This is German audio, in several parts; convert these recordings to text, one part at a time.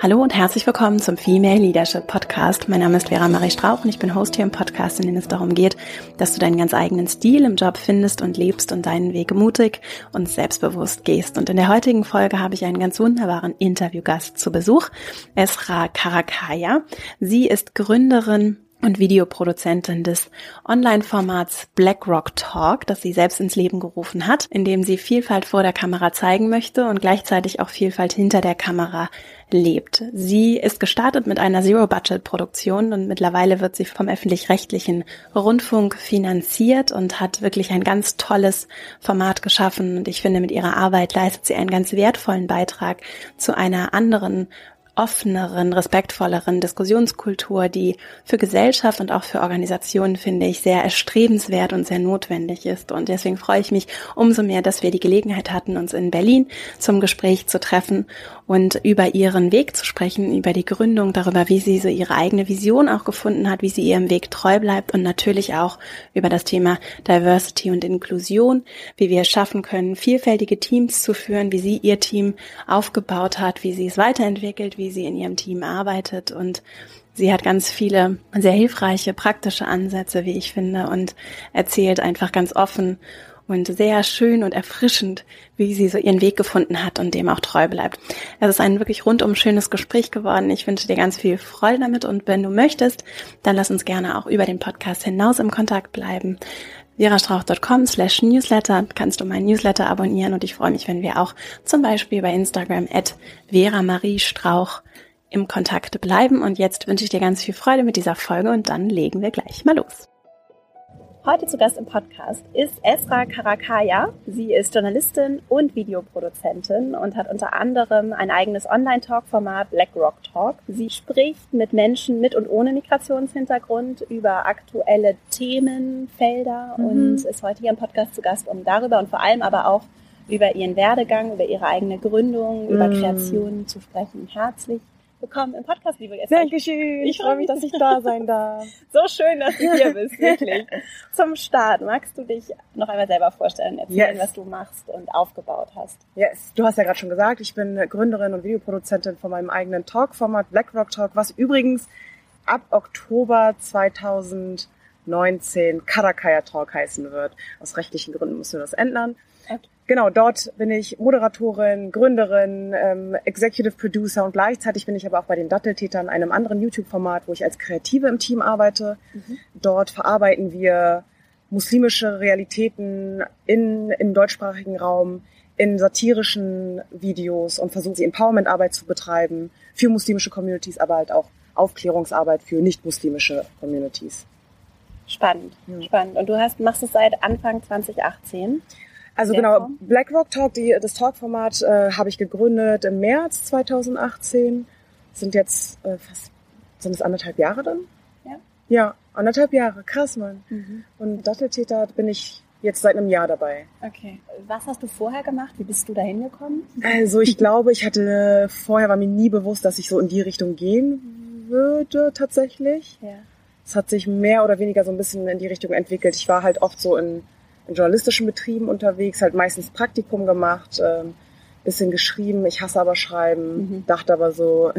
Hallo und herzlich willkommen zum Female Leadership Podcast. Mein Name ist Vera Marie Strauch und ich bin Host hier im Podcast, in dem es darum geht, dass du deinen ganz eigenen Stil im Job findest und lebst und deinen Weg mutig und selbstbewusst gehst. Und in der heutigen Folge habe ich einen ganz wunderbaren Interviewgast zu Besuch, Esra Karakaya. Sie ist Gründerin und Videoproduzentin des Online-Formats BlackRock Talk, das sie selbst ins Leben gerufen hat, in dem sie Vielfalt vor der Kamera zeigen möchte und gleichzeitig auch Vielfalt hinter der Kamera lebt. Sie ist gestartet mit einer Zero-Budget-Produktion und mittlerweile wird sie vom öffentlich-rechtlichen Rundfunk finanziert und hat wirklich ein ganz tolles Format geschaffen. Und ich finde, mit ihrer Arbeit leistet sie einen ganz wertvollen Beitrag zu einer anderen offeneren, respektvolleren Diskussionskultur, die für Gesellschaft und auch für Organisationen, finde ich, sehr erstrebenswert und sehr notwendig ist. Und deswegen freue ich mich umso mehr, dass wir die Gelegenheit hatten, uns in Berlin zum Gespräch zu treffen und über ihren Weg zu sprechen, über die Gründung, darüber, wie sie so ihre eigene Vision auch gefunden hat, wie sie ihrem Weg treu bleibt und natürlich auch über das Thema Diversity und Inklusion, wie wir es schaffen können, vielfältige Teams zu führen, wie sie ihr Team aufgebaut hat, wie sie es weiterentwickelt, wie sie in ihrem Team arbeitet. Und Sie hat ganz viele sehr hilfreiche, praktische Ansätze, wie ich finde, und erzählt einfach ganz offen und sehr schön und erfrischend, wie sie so ihren Weg gefunden hat und dem auch treu bleibt. Es ist ein wirklich rundum schönes Gespräch geworden. Ich wünsche dir ganz viel Freude damit und wenn du möchtest, dann lass uns gerne auch über den Podcast hinaus im Kontakt bleiben. verastrauch.com slash newsletter kannst du meinen Newsletter abonnieren und ich freue mich, wenn wir auch zum Beispiel bei Instagram at Vera Marie Strauch im Kontakt bleiben. Und jetzt wünsche ich dir ganz viel Freude mit dieser Folge und dann legen wir gleich mal los. Heute zu Gast im Podcast ist Esra Karakaya. Sie ist Journalistin und Videoproduzentin und hat unter anderem ein eigenes Online-Talk-Format Black Rock Talk. Sie spricht mit Menschen mit und ohne Migrationshintergrund über aktuelle Themenfelder mhm. und ist heute hier im Podcast zu Gast, um darüber und vor allem aber auch über ihren Werdegang, über ihre eigene Gründung, über mhm. Kreationen zu sprechen. Herzlich willkommen im Podcast, liebe Esther. Dankeschön. Ich freue mich, dass ich da sein darf. so schön, dass du hier bist, wirklich. Zum Start, magst du dich noch einmal selber vorstellen, erzählen, yes. was du machst und aufgebaut hast? Yes, du hast ja gerade schon gesagt, ich bin Gründerin und Videoproduzentin von meinem eigenen Talk-Format BlackRock Talk, was übrigens ab Oktober 2019 Karakaya Talk heißen wird. Aus rechtlichen Gründen müssen wir das ändern. Okay. Genau, dort bin ich Moderatorin, Gründerin, ähm, Executive Producer und gleichzeitig bin ich aber auch bei den Datteltätern, einem anderen YouTube-Format, wo ich als Kreative im Team arbeite. Mhm. Dort verarbeiten wir muslimische Realitäten in, im deutschsprachigen Raum, in satirischen Videos und versuchen sie Empowerment-Arbeit zu betreiben für muslimische Communities, aber halt auch Aufklärungsarbeit für nicht-muslimische Communities. Spannend, ja. spannend. Und du hast, machst es seit Anfang 2018? Also genau, Form? BlackRock Talk, die, das Talk-Format äh, habe ich gegründet im März 2018. Sind jetzt äh, fast, sind es anderthalb Jahre dann? Ja. Ja, anderthalb Jahre, krass, Mann. Mhm. Und Datteltäter bin ich jetzt seit einem Jahr dabei. Okay. Was hast du vorher gemacht? Wie bist du da hingekommen? Also ich glaube, ich hatte, vorher war mir nie bewusst, dass ich so in die Richtung gehen würde, tatsächlich. Ja. Es hat sich mehr oder weniger so ein bisschen in die Richtung entwickelt. Ich war halt oft so in in journalistischen Betrieben unterwegs, halt meistens Praktikum gemacht, ähm, bisschen geschrieben. Ich hasse aber Schreiben, mhm. dachte aber so,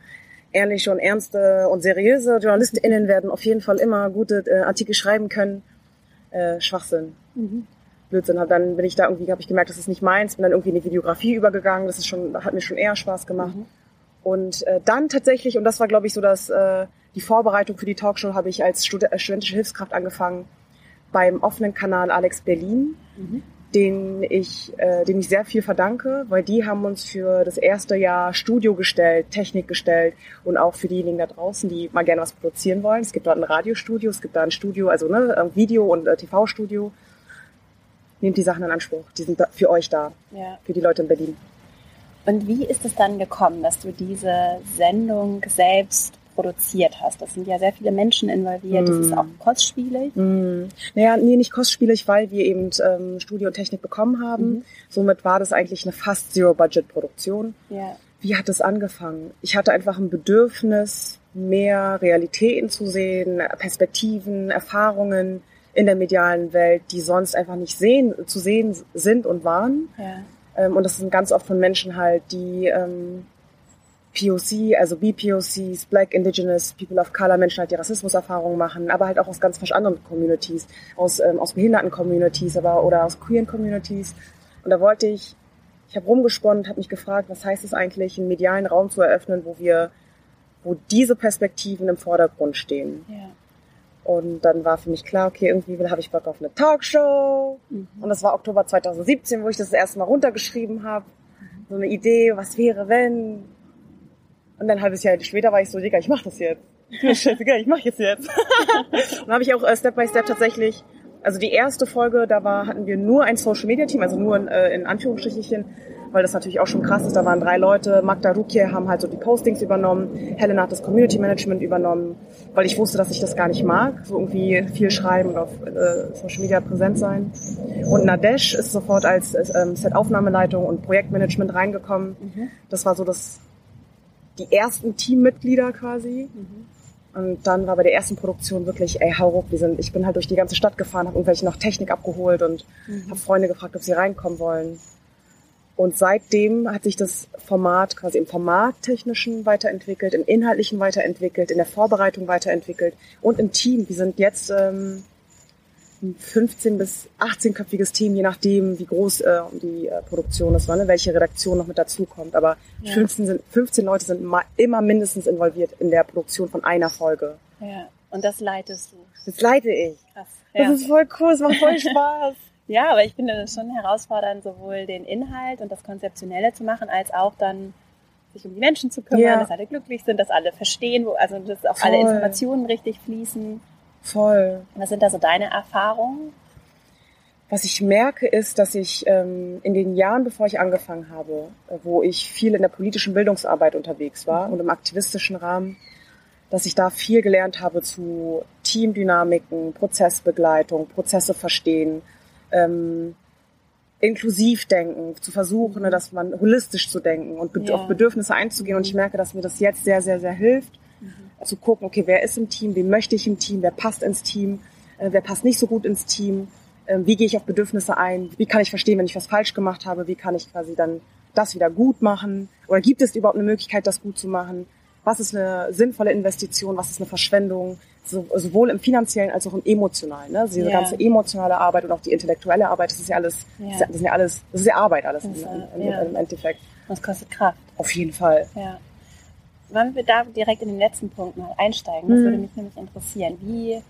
ehrliche und ernste und seriöse JournalistInnen werden auf jeden Fall immer gute äh, Artikel schreiben können. Äh, Schwachsinn. Mhm. Blödsinn. Dann bin ich da irgendwie, habe ich gemerkt, das ist nicht meins, bin dann irgendwie in die Videografie übergegangen. Das ist schon, hat mir schon eher Spaß gemacht. Mhm. Und äh, dann tatsächlich, und das war, glaube ich, so dass äh, die Vorbereitung für die Talkshow, habe ich als Stud äh, studentische Hilfskraft angefangen, beim offenen Kanal Alex Berlin, mhm. den ich, äh, dem ich sehr viel verdanke, weil die haben uns für das erste Jahr Studio gestellt, Technik gestellt und auch für diejenigen da draußen, die mal gerne was produzieren wollen. Es gibt dort ein Radiostudio, es gibt da ein Studio, also ne, Video- und äh, TV-Studio. Nehmt die Sachen in Anspruch, die sind für euch da, ja. für die Leute in Berlin. Und wie ist es dann gekommen, dass du diese Sendung selbst produziert hast. Das sind ja sehr viele Menschen involviert. Mm. Das ist auch mm. kostspielig. Mm. Naja, nee, nicht kostspielig, weil wir eben ähm, Studio und Technik bekommen haben. Mhm. Somit war das eigentlich eine fast Zero-Budget-Produktion. Ja. Wie hat es angefangen? Ich hatte einfach ein Bedürfnis, mehr Realitäten zu sehen, Perspektiven, Erfahrungen in der medialen Welt, die sonst einfach nicht sehen, zu sehen sind und waren. Ja. Ähm, und das sind ganz oft von Menschen halt, die ähm, POC, also BPOCs, Black, Indigenous, People of Color, Menschen halt die Rassismuserfahrungen machen, aber halt auch aus ganz anderen Communities, aus, ähm, aus Behinderten-Communities, aber oder aus queeren Communities. Und da wollte ich, ich habe rumgesponnen, habe mich gefragt, was heißt es eigentlich, einen medialen Raum zu eröffnen, wo wir, wo diese Perspektiven im Vordergrund stehen. Ja. Und dann war für mich klar, okay, irgendwie habe ich Bock auf eine Talkshow. Mhm. Und das war Oktober 2017, wo ich das, das erste Mal runtergeschrieben habe. So eine Idee, was wäre, wenn, und dann ein halbes Jahr später war ich so, Digga, ich mach das jetzt. Scheißegal, ich mach es jetzt. und dann habe ich auch äh, Step by Step tatsächlich, also die erste Folge, da war, hatten wir nur ein Social Media Team, also nur in, äh, in Anführungsstrichen, weil das natürlich auch schon krass ist. Da waren drei Leute. Magda Rukie haben halt so die Postings übernommen. Helena hat das Community Management übernommen, weil ich wusste, dass ich das gar nicht mag. So irgendwie viel schreiben und auf äh, Social Media präsent sein. Und Nadesh ist sofort als ähm, Set-Aufnahmeleitung und Projektmanagement reingekommen. Mhm. Das war so das die ersten Teammitglieder quasi. Mhm. Und dann war bei der ersten Produktion wirklich, ey, hau ruck, wir sind, ich bin halt durch die ganze Stadt gefahren, habe irgendwelche noch Technik abgeholt und mhm. habe Freunde gefragt, ob sie reinkommen wollen. Und seitdem hat sich das Format quasi im Formattechnischen weiterentwickelt, im Inhaltlichen weiterentwickelt, in der Vorbereitung weiterentwickelt und im Team. Wir sind jetzt ähm, 15 bis 18-köpfiges Team, je nachdem, wie groß äh, die äh, Produktion ist, ne? welche Redaktion noch mit dazukommt. Aber ja. 15, sind, 15 Leute sind immer mindestens involviert in der Produktion von einer Folge. Ja, und das leitest du. Das leite ich. Krass. Ja. Das ist voll cool, es macht voll Spaß. ja, aber ich finde es schon herausfordernd, sowohl den Inhalt und das Konzeptionelle zu machen, als auch dann sich um die Menschen zu kümmern, ja. dass alle glücklich sind, dass alle verstehen, wo, also dass auch Voll. alle Informationen richtig fließen. Voll. Was sind da so deine Erfahrungen? Was ich merke, ist, dass ich ähm, in den Jahren, bevor ich angefangen habe, äh, wo ich viel in der politischen Bildungsarbeit unterwegs war mhm. und im aktivistischen Rahmen, dass ich da viel gelernt habe zu Teamdynamiken, Prozessbegleitung, Prozesse verstehen, ähm, inklusiv denken, zu versuchen, ne, dass man holistisch zu denken und ja. auf Bedürfnisse einzugehen. Und ich merke, dass mir das jetzt sehr, sehr, sehr hilft, zu gucken, okay, wer ist im Team, wen möchte ich im Team, wer passt ins Team, äh, wer passt nicht so gut ins Team, äh, wie gehe ich auf Bedürfnisse ein, wie kann ich verstehen, wenn ich was falsch gemacht habe, wie kann ich quasi dann das wieder gut machen oder gibt es überhaupt eine Möglichkeit, das gut zu machen, was ist eine sinnvolle Investition, was ist eine Verschwendung, so, sowohl im finanziellen als auch im emotionalen. Ne? Also diese yeah. ganze emotionale Arbeit und auch die intellektuelle Arbeit, das ist ja alles, yeah. das ist ja alles, das ist ja Arbeit alles im, im, im, im Endeffekt. Das kostet Kraft. Auf jeden Fall. Ja. Wollen wir da direkt in den letzten Punkt mal einsteigen? Das mhm. würde mich nämlich interessieren. Wie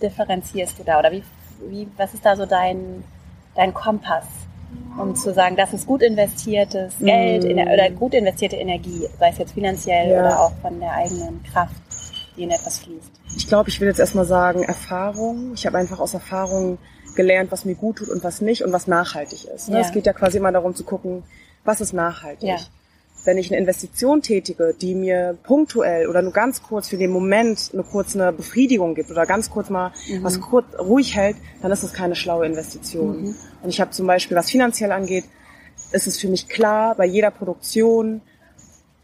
differenzierst du da oder wie, wie, was ist da so dein, dein Kompass, um zu sagen, das ist gut investiertes Geld mhm. oder gut investierte Energie, sei es jetzt finanziell ja. oder auch von der eigenen Kraft, die in etwas fließt? Ich glaube, ich will jetzt erstmal sagen, Erfahrung. Ich habe einfach aus Erfahrung gelernt, was mir gut tut und was nicht und was nachhaltig ist. Ne? Ja. Es geht ja quasi immer darum zu gucken, was ist nachhaltig. Ja wenn ich eine Investition tätige, die mir punktuell oder nur ganz kurz für den Moment eine kurze eine Befriedigung gibt oder ganz kurz mal mhm. was kurz ruhig hält, dann ist das keine schlaue Investition. Mhm. Und ich habe zum Beispiel, was finanziell angeht, ist es für mich klar, bei jeder Produktion,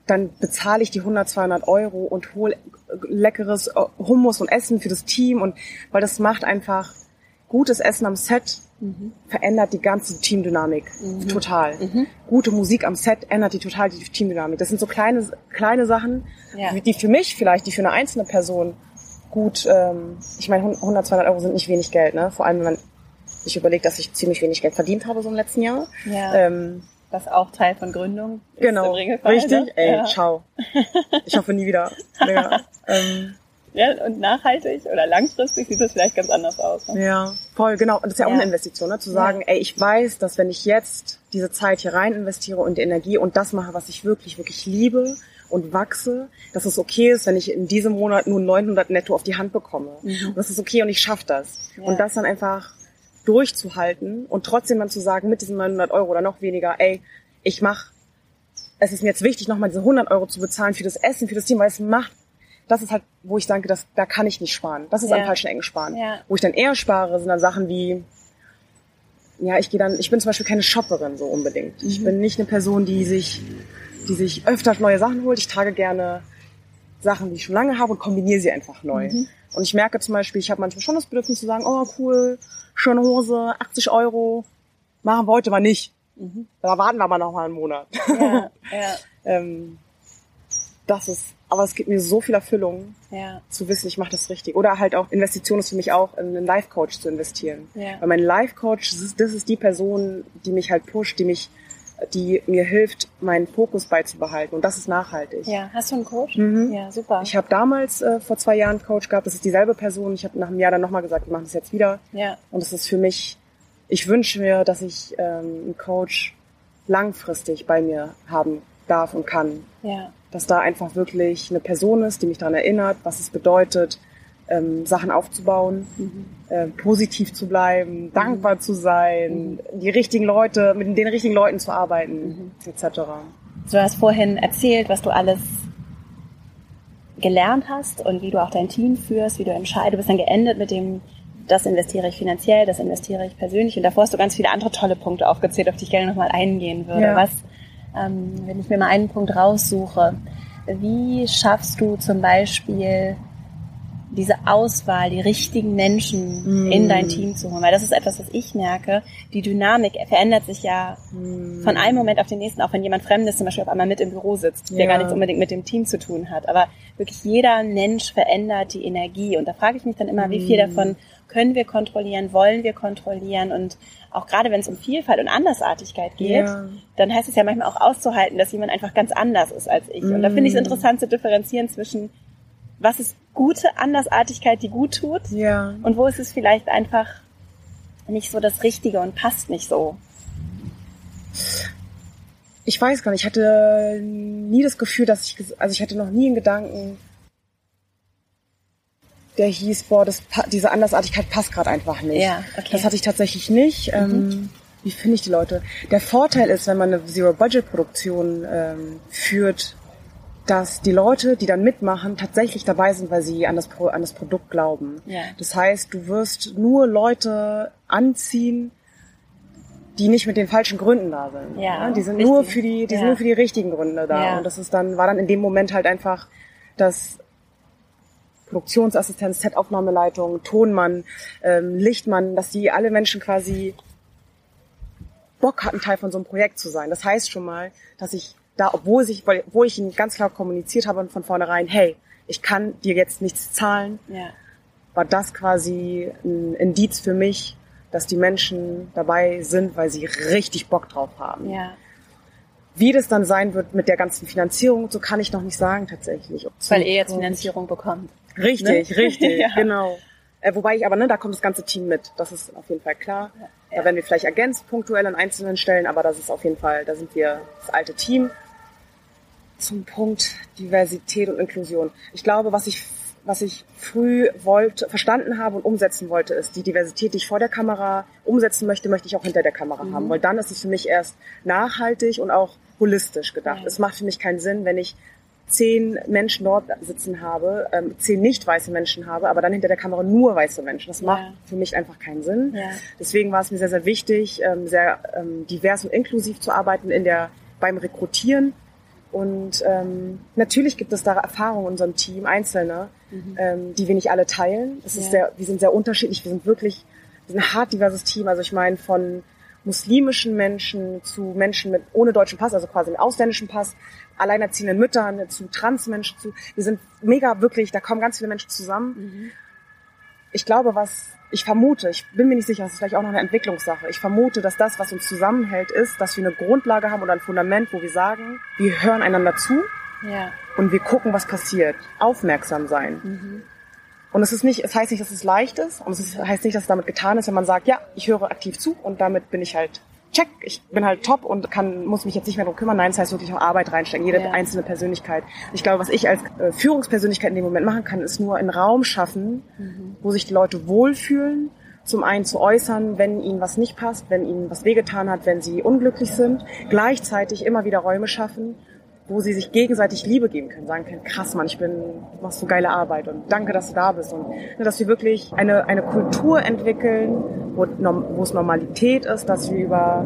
dann bezahle ich die 100, 200 Euro und hole leckeres Hummus und Essen für das Team und weil das macht einfach gutes Essen am Set mhm. verändert die ganze Teamdynamik mhm. total. Mhm. Gute Musik am Set ändert die total die Teamdynamik. Das sind so kleine kleine Sachen, ja. die für mich vielleicht, die für eine einzelne Person gut. Ähm, ich meine, 100, 200 Euro sind nicht wenig Geld, ne? Vor allem wenn man sich überlegt, dass ich ziemlich wenig Geld verdient habe so im letzten Jahr. Ja. Ähm, was auch Teil von Gründung ist genau, richtig. Ne? Ey, ja. ciao. Ich hoffe nie wieder. Ja, ähm, ja, und nachhaltig oder langfristig sieht das vielleicht ganz anders aus. Ne? Ja, voll, genau. Und das ist ja auch eine Investition, ne? zu sagen, ja. ey, ich weiß, dass wenn ich jetzt diese Zeit hier rein investiere und die Energie und das mache, was ich wirklich, wirklich liebe und wachse, dass es okay ist, wenn ich in diesem Monat nur 900 netto auf die Hand bekomme. Mhm. Und das ist okay und ich schaffe das. Ja. Und das dann einfach durchzuhalten und trotzdem dann zu sagen, mit diesen 900 Euro oder noch weniger, ey, ich mach, es ist mir jetzt wichtig, nochmal diese 100 Euro zu bezahlen für das Essen, für das Team, weil es macht das ist halt, wo ich denke, dass, da kann ich nicht sparen. Das ist ja. am falschen Ecken sparen. Ja. Wo ich dann eher spare, sind dann Sachen wie, ja, ich gehe dann, ich bin zum Beispiel keine Shopperin so unbedingt. Mhm. Ich bin nicht eine Person, die sich, die sich öfter neue Sachen holt. Ich trage gerne Sachen, die ich schon lange habe und kombiniere sie einfach neu. Mhm. Und ich merke zum Beispiel, ich habe manchmal schon das Bedürfnis zu sagen, oh cool, schöne Hose, 80 Euro, machen wir heute mal nicht. Mhm. Da warten wir aber noch mal einen Monat. Ja, ja. ähm, das ist, aber es gibt mir so viel Erfüllung, ja. zu wissen, ich mache das richtig. Oder halt auch, Investition ist für mich auch, in einen Life-Coach zu investieren. Ja. Weil mein Life-Coach, das ist, das ist die Person, die mich halt pusht, die mich die mir hilft, meinen Fokus beizubehalten. Und das ist nachhaltig. Ja, hast du einen Coach? Mhm. Ja, super. Ich habe damals äh, vor zwei Jahren einen Coach gehabt. Das ist dieselbe Person. Ich habe nach einem Jahr dann nochmal gesagt, wir machen das jetzt wieder. Ja. Und das ist für mich, ich wünsche mir, dass ich ähm, einen Coach langfristig bei mir haben darf und kann. Ja. Dass da einfach wirklich eine Person ist, die mich daran erinnert, was es bedeutet, ähm, Sachen aufzubauen, mhm. äh, positiv zu bleiben, mhm. dankbar zu sein, mhm. die richtigen Leute, mit den richtigen Leuten zu arbeiten, mhm. etc. Du hast vorhin erzählt, was du alles gelernt hast und wie du auch dein Team führst, wie du entscheidest. Du bist dann geendet mit dem, das investiere ich finanziell, das investiere ich persönlich. Und davor hast du ganz viele andere tolle Punkte aufgezählt, auf die ich gerne nochmal eingehen würde. Ja. Was, ähm, wenn ich mir mal einen Punkt raussuche, wie schaffst du zum Beispiel diese Auswahl, die richtigen Menschen mm. in dein Team zu holen. Weil das ist etwas, was ich merke. Die Dynamik verändert sich ja mm. von einem Moment auf den nächsten, auch wenn jemand Fremdes zum Beispiel auf einmal mit im Büro sitzt, der gar nichts unbedingt mit dem Team zu tun hat. Aber wirklich jeder Mensch verändert die Energie. Und da frage ich mich dann immer, mm. wie viel mm. davon können wir kontrollieren, wollen wir kontrollieren und auch gerade wenn es um Vielfalt und Andersartigkeit geht, ja. dann heißt es ja manchmal auch auszuhalten, dass jemand einfach ganz anders ist als ich. Und da finde ich es mm. interessant zu differenzieren zwischen was ist gute Andersartigkeit, die gut tut? Ja. Und wo ist es vielleicht einfach nicht so das Richtige und passt nicht so? Ich weiß gar nicht, ich hatte nie das Gefühl, dass ich, also ich hatte noch nie einen Gedanken, der hieß, boah, das, diese Andersartigkeit passt gerade einfach nicht. Ja, okay. Das hatte ich tatsächlich nicht. Mhm. Ähm, wie finde ich die Leute? Der Vorteil ist, wenn man eine Zero-Budget-Produktion ähm, führt, dass die Leute, die dann mitmachen, tatsächlich dabei sind, weil sie an das, Pro an das Produkt glauben. Ja. Das heißt, du wirst nur Leute anziehen, die nicht mit den falschen Gründen da sind. Ja, ja die sind richtig. nur für die, die ja. sind nur für die richtigen Gründe da. Und das ist dann, war dann in dem Moment halt einfach das Produktionsassistenz, Set-Aufnahmeleitung, Tonmann, ähm, Lichtmann, dass die alle Menschen quasi Bock hatten, Teil von so einem Projekt zu sein. Das heißt schon mal, dass ich da, obwohl ich, wo ich ihnen ganz klar kommuniziert habe von vornherein, hey, ich kann dir jetzt nichts zahlen, ja. war das quasi ein Indiz für mich, dass die Menschen dabei sind, weil sie richtig Bock drauf haben. Ja. Wie das dann sein wird mit der ganzen Finanzierung, so kann ich noch nicht sagen tatsächlich. Weil er jetzt Finanzierung bekommt. Richtig, ne? richtig, ja. genau. Äh, wobei ich aber, ne, da kommt das ganze Team mit. Das ist auf jeden Fall klar. Ja. Da werden wir vielleicht ergänzt punktuell an einzelnen Stellen, aber das ist auf jeden Fall, da sind wir das alte Team zum Punkt Diversität und Inklusion. Ich glaube, was ich was ich früh wollte, verstanden habe und umsetzen wollte, ist die Diversität, die ich vor der Kamera umsetzen möchte, möchte ich auch hinter der Kamera mhm. haben, weil dann ist es für mich erst nachhaltig und auch holistisch gedacht. Mhm. Es macht für mich keinen Sinn, wenn ich zehn Menschen dort sitzen habe, ähm, zehn nicht weiße Menschen habe, aber dann hinter der Kamera nur weiße Menschen. Das macht ja. für mich einfach keinen Sinn. Ja. Deswegen war es mir sehr, sehr wichtig, ähm, sehr ähm, divers und inklusiv zu arbeiten in der beim Rekrutieren und ähm, natürlich gibt es da Erfahrungen in unserem Team, Einzelne, mhm. ähm, die wir nicht alle teilen. Ist ja. sehr, wir sind sehr unterschiedlich. Wir sind wirklich wir sind ein hart diverses Team. Also ich meine von muslimischen Menschen zu Menschen mit ohne deutschen Pass, also quasi mit ausländischem Pass, alleinerziehenden Müttern zu Transmenschen zu. Wir sind mega wirklich, da kommen ganz viele Menschen zusammen. Mhm. Ich glaube, was ich vermute, ich bin mir nicht sicher, das ist vielleicht auch noch eine Entwicklungssache. Ich vermute, dass das, was uns zusammenhält, ist, dass wir eine Grundlage haben oder ein Fundament, wo wir sagen, wir hören einander zu ja. und wir gucken, was passiert. Aufmerksam sein. Mhm. Und es ist nicht, es heißt nicht, dass es leicht ist und es ist, heißt nicht, dass es damit getan ist, wenn man sagt, ja, ich höre aktiv zu und damit bin ich halt check, ich bin halt top und kann, muss mich jetzt nicht mehr darum kümmern. Nein, das heißt wirklich auch Arbeit reinstecken, jede ja. einzelne Persönlichkeit. Ich glaube, was ich als äh, Führungspersönlichkeit in dem Moment machen kann, ist nur einen Raum schaffen, mhm. wo sich die Leute wohlfühlen, zum einen zu äußern, wenn ihnen was nicht passt, wenn ihnen was wehgetan hat, wenn sie unglücklich sind, gleichzeitig immer wieder Räume schaffen, wo sie sich gegenseitig Liebe geben können, sagen können, krass Mann, ich bin, machst so geile Arbeit und danke, dass du da bist. Und ne, dass wir wirklich eine, eine Kultur entwickeln, wo, wo es Normalität ist, dass wir über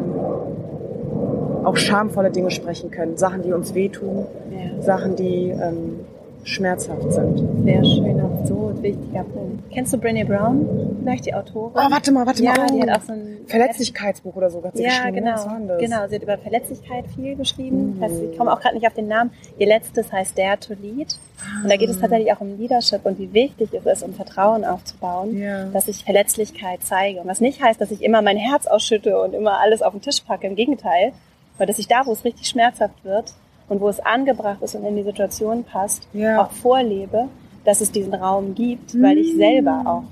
auch schamvolle Dinge sprechen können, Sachen, die uns wehtun, ja. Sachen, die ähm, schmerzhaft sind. Sehr schöner, so wichtiger Punkt. Kennst du Brené Brown? Vielleicht die Autorin? Oh, warte mal, warte ja, mal. die hat auch so ein Verletzlichkeitsbuch oder so hat sie ja, geschrieben. genau. Was war das? Genau, sie hat über Verletzlichkeit viel geschrieben. Mhm. Ich komme auch gerade nicht auf den Namen. Ihr letztes heißt Dare to Lead. Und da geht es tatsächlich auch um Leadership und wie wichtig es ist, um Vertrauen aufzubauen, Ja. dass ich Verletzlichkeit zeige. Und was nicht heißt, dass ich immer mein Herz ausschütte und immer alles auf den Tisch packe. Im Gegenteil. Weil dass ich da, wo es richtig schmerzhaft wird und wo es angebracht ist und in die Situation passt, Ja. auch vorlebe, dass es diesen Raum gibt, weil ich selber auch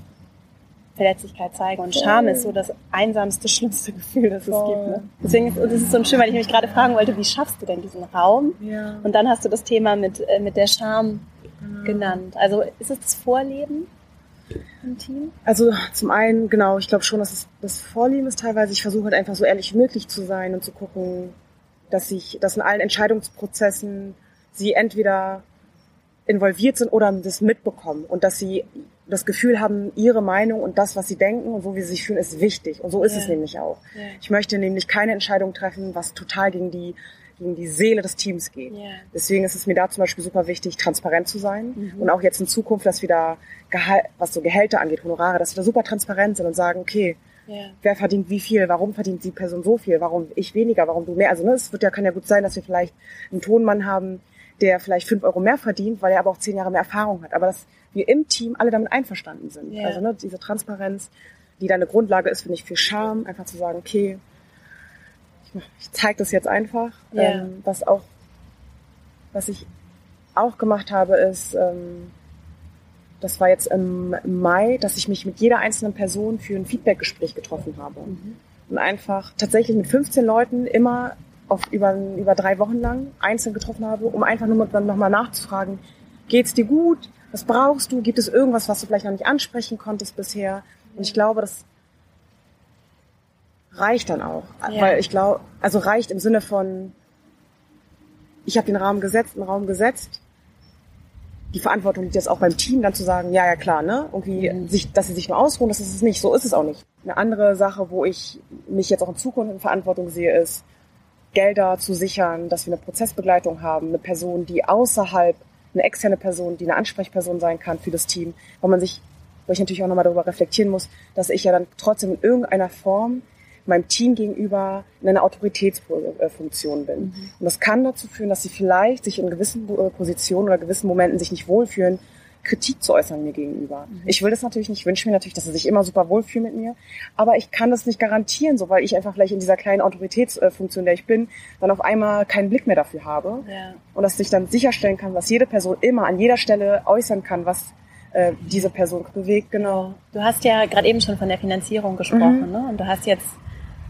Verletzlichkeit zeige. Und Scham ist so das einsamste, schlimmste Gefühl, das es Voll. gibt. Ne? Deswegen ist und es ist so schön, weil ich mich gerade fragen wollte, wie schaffst du denn diesen Raum? Ja. Und dann hast du das Thema mit, äh, mit der Scham Genau. genannt. Also ist es das Vorleben im Team? Also zum einen, genau, ich glaube schon, dass es das Vorlieben ist teilweise. Ich versuche halt einfach so ehrlich wie möglich zu sein und zu gucken, dass ich, dass in allen Entscheidungsprozessen sie entweder involviert sind oder das mitbekommen und dass sie das Gefühl haben, ihre Meinung und das, was sie denken und so wie sie sich fühlen, ist wichtig. Und so ist Ja. es nämlich auch. Ja. Ich möchte nämlich keine Entscheidung treffen, was total gegen die, gegen die Seele des Teams geht. Ja. Deswegen ist es mir da zum Beispiel super wichtig, transparent zu sein. Mhm. Und auch jetzt in Zukunft, dass wir da, Gehal was so Gehälter angeht, Honorare, dass wir da super transparent sind und sagen, okay, Ja. wer verdient wie viel, warum verdient die Person so viel, warum ich weniger, warum du mehr. Also ne, es wird ja, kann ja gut sein, dass wir vielleicht einen Tonmann haben, der vielleicht fünf Euro mehr verdient, weil er aber auch zehn Jahre mehr Erfahrung hat. Aber dass wir im Team alle damit einverstanden sind. Ja. Also ne, diese Transparenz, die da eine Grundlage ist, finde ich, für Charme, einfach zu sagen, okay, ich, ich zeige das jetzt einfach. Ja. Ähm, was auch, was ich auch gemacht habe, ist, ähm, das war jetzt im Mai, dass ich mich mit jeder einzelnen Person für ein Feedbackgespräch getroffen habe. Und einfach tatsächlich mit 15 Leuten immer auf über, über drei Wochen lang einzeln getroffen habe, um einfach nur nochmal nachzufragen, geht's dir gut? Was brauchst du? Gibt es irgendwas, was du vielleicht noch nicht ansprechen konntest bisher? Und ich glaube, das reicht dann auch. Ja. Weil ich glaube, also reicht im Sinne von, ich habe den Rahmen gesetzt, einen Raum gesetzt. Die Verantwortung liegt jetzt auch beim Team, dann zu sagen, ja, ja klar, ne? Irgendwie, Mhm. sich, dass sie sich nur ausruhen, das ist es nicht. So ist es auch nicht. Eine andere Sache, wo ich mich jetzt auch in Zukunft in Verantwortung sehe, ist, Gelder zu sichern, dass wir eine Prozessbegleitung haben, eine Person, die außerhalb, eine externe Person, die eine Ansprechperson sein kann für das Team, weil man sich, wo ich natürlich auch nochmal darüber reflektieren muss, dass ich ja dann trotzdem in irgendeiner Form meinem Team gegenüber in einer Autoritätsfunktion bin. Und das kann dazu führen, dass sie vielleicht sich in gewissen äh, Positionen oder gewissen Momenten sich nicht wohlfühlen, Kritik zu äußern mir gegenüber. Ich will das natürlich nicht, ich wünsche mir natürlich, dass sie sich immer super wohlfühlen mit mir, aber ich kann das nicht garantieren, so weil ich einfach vielleicht in dieser kleinen Autoritätsfunktion, der ich bin, dann auf einmal keinen Blick mehr dafür habe Ja. und dass ich dann sicherstellen kann, dass jede Person immer an jeder Stelle äußern kann, was äh, diese Person bewegt, genau. Du hast ja gerade eben schon von der Finanzierung gesprochen, Mhm. ne? Und du hast jetzt,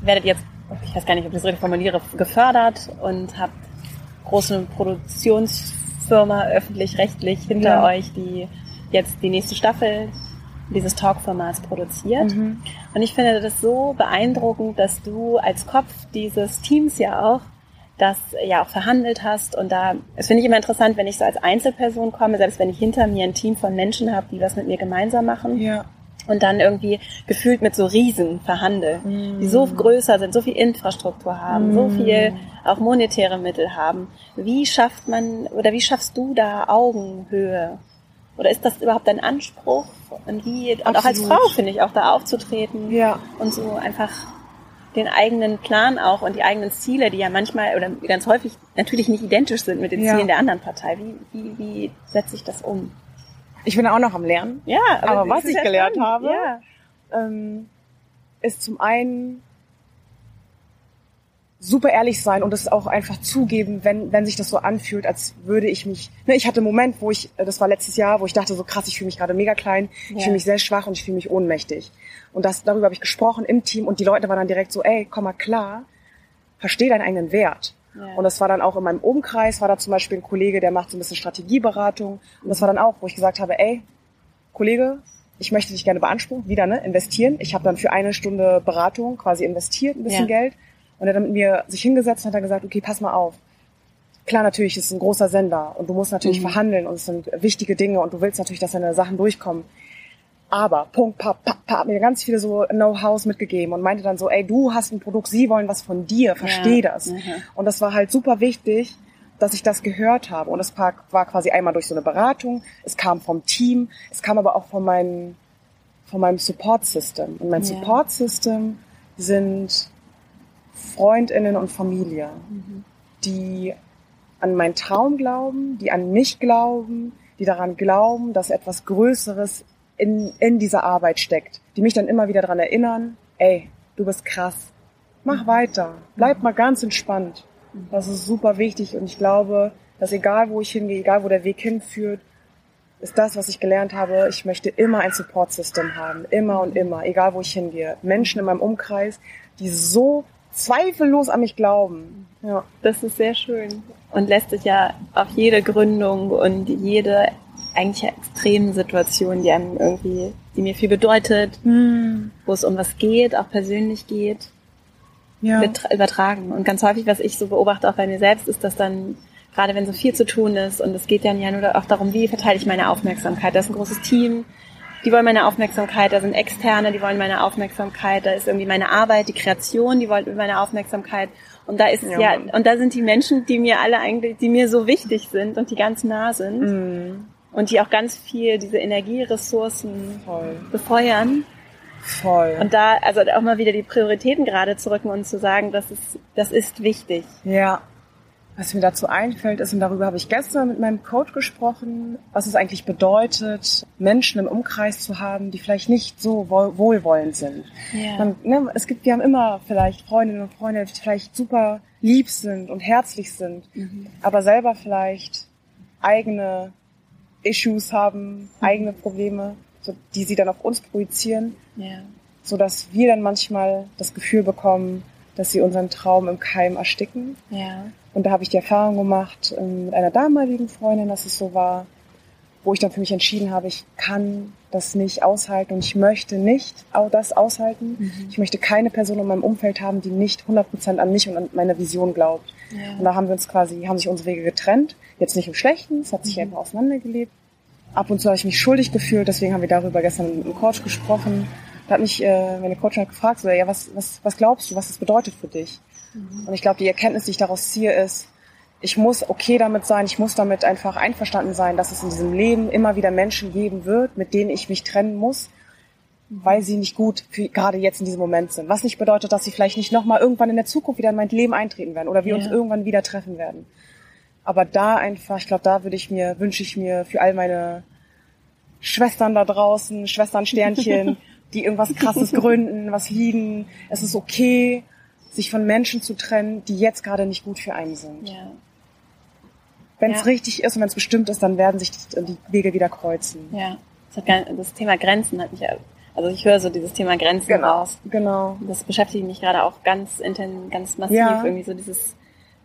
werdet jetzt, ich weiß gar nicht, ob ich das richtig formuliere, gefördert und habt große Produktionsfirma öffentlich-rechtlich hinter Ja. euch, die jetzt die nächste Staffel dieses Talk-Formats produziert. Mhm. Und ich finde das so beeindruckend, dass du als Kopf dieses Teams ja auch das ja auch verhandelt hast. Und da, es finde ich immer interessant, wenn ich so als Einzelperson komme, selbst wenn ich hinter mir ein Team von Menschen habe, die was mit mir gemeinsam machen Ja. Und dann irgendwie gefühlt mit so Riesen verhandeln, die so größer sind, so viel Infrastruktur haben, so viel auch monetäre Mittel haben. Wie schafft man oder wie schaffst du da Augenhöhe? Oder ist das überhaupt dein Anspruch? Und wie, und auch als. Frau finde ich auch da aufzutreten Ja. und so einfach den eigenen Plan auch und die eigenen Ziele, die ja manchmal oder ganz häufig natürlich nicht identisch sind mit den Ja. Zielen der anderen Partei. Wie, wie, wie setze ich das um? Ich bin auch noch am Lernen. Ja, Aber es was ich ja gelernt spannend. habe, ja. ähm, ist zum einen super ehrlich sein und es auch einfach zugeben, wenn, wenn sich das so anfühlt, als würde ich mich, ne, ich hatte einen Moment, wo ich, das war letztes Jahr, wo ich dachte so krass, ich fühle mich gerade mega klein, Ja. ich fühle mich sehr schwach und ich fühle mich ohnmächtig. Und das, darüber habe ich gesprochen im Team und die Leute waren dann direkt so, ey, komm mal klar, versteh deinen eigenen Wert. Ja. Und das war dann auch in meinem Umkreis, war da zum Beispiel ein Kollege, der macht so ein bisschen Strategieberatung. Und das war dann auch, wo ich gesagt habe, ey, Kollege, ich möchte dich gerne beanspruchen, wieder ne, investieren. Ich habe dann für eine Stunde Beratung quasi investiert, ein bisschen Ja. Geld. Und er hat dann mit mir sich hingesetzt und hat dann gesagt, okay, pass mal auf. Klar, natürlich ist es ein großer Sender und du musst natürlich Mhm. verhandeln und es sind wichtige Dinge und du willst natürlich, dass deine Sachen durchkommen. Aber, Punkt, pap, pap, pap, hat mir ganz viele so Know-hows mitgegeben und meinte dann so, ey, du hast ein Produkt, sie wollen was von dir, versteh Ja. das. Mhm. Und das war halt super wichtig, dass ich das gehört habe. Und das war quasi einmal durch so eine Beratung, es kam vom Team, es kam aber auch von, meinem von meinem Support System. Und mein ja. Support System sind Freundinnen und Familie, mhm. die an meinen Traum glauben, die an mich glauben, die daran glauben, dass etwas Größeres in, in dieser Arbeit steckt, die mich dann immer wieder daran erinnern, ey, du bist krass, mach mhm. weiter, bleib mal ganz entspannt. Das ist super wichtig und ich glaube, dass egal wo ich hingehe, egal wo der Weg hinführt, ist das, was ich gelernt habe, ich möchte immer ein Support-System haben, immer und immer, egal wo ich hingehe. Menschen in meinem Umkreis, die so zweifellos an mich glauben. Ja. Das ist sehr schön und lässt sich ja auf jede Gründung und jede eigentlich extremen Situation, die einem irgendwie, die mir viel bedeutet, hm. wo es um was geht, auch persönlich geht, ja. übertragen. Und ganz häufig, was ich so beobachte auch bei mir selbst, ist, dass dann, gerade wenn so viel zu tun ist, und es geht dann ja nur auch darum, wie verteile ich meine Aufmerksamkeit. Da ist ein großes Team, die wollen meine Aufmerksamkeit, da sind Externe, die wollen meine Aufmerksamkeit, da ist irgendwie meine Arbeit, die Kreation, die wollen meine Aufmerksamkeit. Und da ist ja. ja, und da sind die Menschen, die mir alle eigentlich, die mir so wichtig sind und die ganz nah sind. Mm. Und die auch ganz viel diese Energieressourcen Voll. befeuern. Voll. Und da, also auch mal wieder die Prioritäten gerade zu rücken und zu sagen, das ist, das ist wichtig. Ja. Was mir dazu einfällt, ist, und darüber habe ich gestern mit meinem Coach gesprochen, was es eigentlich bedeutet, Menschen im Umkreis zu haben, die vielleicht nicht so wohlwollend sind. Ja. Man, ne, es gibt, wir haben immer vielleicht Freundinnen und Freunde, die vielleicht super lieb sind und herzlich sind, mhm. aber selber vielleicht eigene Issues haben, mhm. eigene Probleme, so, die sie dann auf uns projizieren, ja. so dass wir dann manchmal das Gefühl bekommen, dass sie unseren Traum im Keim ersticken. Ja. Und da habe ich die Erfahrung gemacht ähm, mit einer damaligen Freundin, dass es so war, wo ich dann für mich entschieden habe, ich kann das nicht aushalten und ich möchte nicht auch das aushalten. Mhm. Ich möchte keine Person in meinem Umfeld haben, die nicht 100% an mich und an meine Vision glaubt. Ja. Und da haben wir uns quasi, haben sich unsere Wege getrennt. Jetzt nicht im Schlechten, es hat sich mhm. einfach auseinandergelebt. Ab und zu habe ich mich schuldig gefühlt, deswegen haben wir darüber gestern mit dem Coach gesprochen. Da hat mich äh, meine Coach hat gefragt, so, ja, was, was, was glaubst du, was das bedeutet für dich? Mhm. Und ich glaube, die Erkenntnis, die ich daraus ziehe, ist, ich muss okay damit sein, ich muss damit einfach einverstanden sein, dass es in diesem Leben immer wieder Menschen geben wird, mit denen ich mich trennen muss, weil sie nicht gut für, gerade jetzt in diesem Moment sind. Was nicht bedeutet, dass sie vielleicht nicht nochmal irgendwann in der Zukunft wieder in mein Leben eintreten werden oder wir ja. uns irgendwann wieder treffen werden. Aber da einfach, ich glaube, da würde ich mir, wünsche ich mir für all meine Schwestern da draußen, Schwestern Sternchen, die irgendwas krasses gründen, was liegen. Es ist okay, sich von Menschen zu trennen, die jetzt gerade nicht gut für einen sind. Ja. Wenn es ja. richtig ist und wenn es bestimmt ist, dann werden sich die, Wege wieder kreuzen. Ja. Das, hat, das, Thema Grenzen hat mich, also ich höre so dieses Thema Grenzen genau. raus. Genau. Das beschäftigt mich gerade auch ganz intensiv, ganz massiv. Ja. Irgendwie so dieses,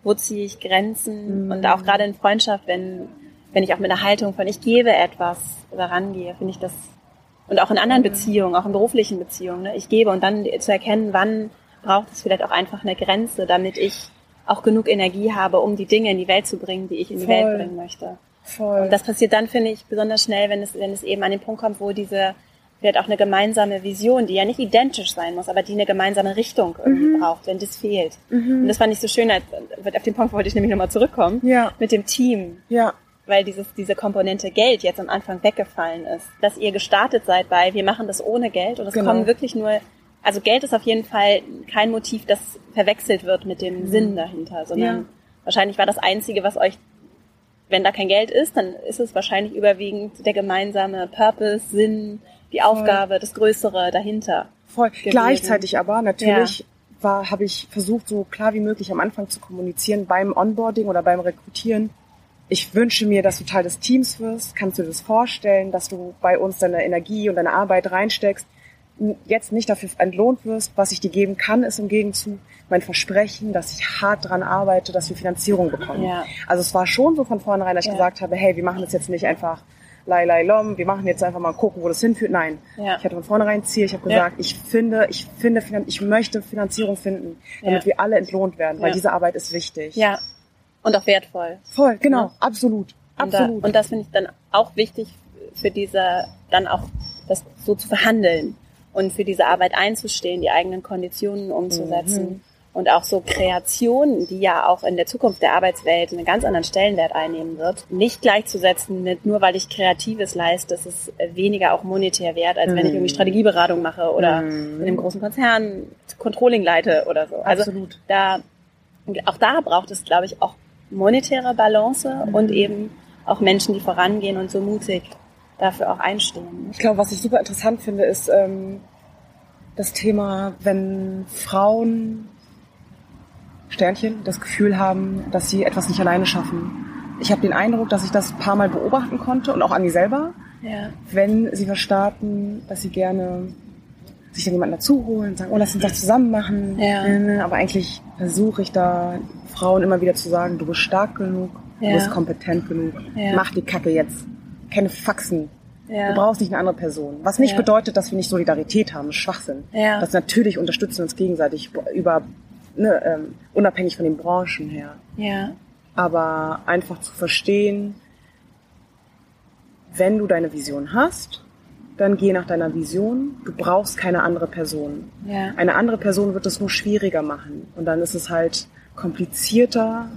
wo ziehe ich Grenzen? Mhm. Und auch gerade in Freundschaft, wenn, wenn ich auch mit einer Haltung von ich gebe etwas daran gehe, finde ich das, und auch in anderen mhm. Beziehungen, auch in beruflichen Beziehungen, ne? ich gebe und dann zu erkennen, wann braucht es vielleicht auch einfach eine Grenze, damit ich auch genug Energie habe, um die Dinge in die Welt zu bringen, die ich in die Voll. Welt bringen möchte. Voll. Und das passiert dann, finde ich, besonders schnell, wenn es, wenn es eben an den Punkt kommt, wo diese vielleicht auch eine gemeinsame Vision, die ja nicht identisch sein muss, aber die eine gemeinsame Richtung irgendwie mhm. braucht, wenn das fehlt. Mhm. Und das fand ich so schön, als, auf den Punkt wollte ich nämlich nochmal zurückkommen, ja. mit dem Team. Ja. Weil dieses, diese Komponente Geld jetzt am Anfang weggefallen ist. Dass ihr gestartet seid bei, wir machen das ohne Geld und es genau. kommen wirklich nur also Geld ist auf jeden Fall kein Motiv, das verwechselt wird mit dem mhm. Sinn dahinter, sondern ja. wahrscheinlich war das Einzige, was euch, wenn da kein Geld ist, dann ist es wahrscheinlich überwiegend der gemeinsame Purpose, Sinn, die Voll. Aufgabe, das Größere dahinter. Voll. Gewesen. Gleichzeitig aber natürlich ja. war, habe ich versucht, so klar wie möglich am Anfang zu kommunizieren beim Onboarding oder beim Rekrutieren. Ich wünsche mir, dass du Teil des Teams wirst. Kannst du dir das vorstellen, dass du bei uns deine Energie und deine Arbeit reinsteckst? Jetzt nicht dafür entlohnt wirst, was ich dir geben kann, ist im Gegenzug mein Versprechen, dass ich hart dran arbeite, dass wir Finanzierung bekommen. Ja. Also es war schon so von vornherein, dass ich ja. gesagt habe, hey, wir machen das jetzt nicht einfach lai lai lom, wir machen jetzt einfach mal gucken, wo das hinführt. Nein, ja. ich hatte von vornherein ein Ziel. Ich habe gesagt, ich finde, ich finde, ich möchte Finanzierung finden, damit wir alle entlohnt werden, weil diese Arbeit ist wichtig. Ja. Und auch wertvoll. Voll, genau, absolut, absolut. Und, da, und das finde ich dann auch wichtig für diese, dann auch das so zu verhandeln und für diese Arbeit einzustehen, die eigenen Konditionen umzusetzen. Mhm. und auch so Kreation, die ja auch in der Zukunft der Arbeitswelt einen ganz anderen Stellenwert einnehmen wird, nicht gleichzusetzen mit nur weil ich Kreatives leiste, ist es weniger auch monetär wert, als wenn ich irgendwie mhm. Strategieberatung mache oder mhm. in einem großen Konzern Controlling leite oder so. Also Absolut. da auch da braucht es, glaube ich, auch monetäre Balance mhm. und eben auch Menschen, die vorangehen und so mutig dafür auch einstehen. Ich glaube, was ich super interessant finde, ist ähm, das Thema, wenn Frauen Sternchen das Gefühl haben, dass sie etwas nicht alleine schaffen. Ich habe den Eindruck, dass ich das ein paar Mal beobachten konnte und auch an mir selber, ja. wenn sie verstarten, dass sie gerne sich dann jemanden dazu holen und sagen, oh, lass uns das zusammen machen. Ja. Aber eigentlich versuche ich da Frauen immer wieder zu sagen, du bist stark genug, ja. du bist kompetent genug, mach die Kacke jetzt. Keine Faxen. Du brauchst nicht eine andere Person. Was nicht bedeutet, dass wir nicht Solidarität haben, Schwachsinn. Das natürlich unterstützen uns gegenseitig über ne, ähm, unabhängig von den Branchen her. Ja. Aber einfach zu verstehen, wenn du deine Vision hast, dann geh nach deiner Vision. Du brauchst keine andere Person. Ja. Eine andere Person wird es nur schwieriger machen. Und dann ist es halt komplizierter,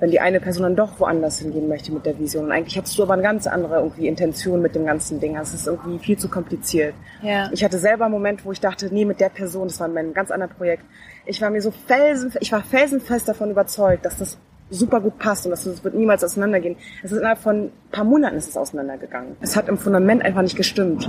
wenn die eine Person dann doch woanders hingehen möchte mit der Vision. Und eigentlich hast du aber eine ganz andere irgendwie Intention mit dem ganzen Ding. Also es ist irgendwie viel zu kompliziert. Ja. Ich hatte selber einen Moment, wo ich dachte, nee, mit der Person, das war mein ganz anderes Projekt. Ich war mir so felsen, ich war felsenfest davon überzeugt, dass das super gut passt und dass das wird niemals auseinandergehen. Es ist innerhalb von ein paar Monaten ist es auseinandergegangen. Es hat im Fundament einfach nicht gestimmt.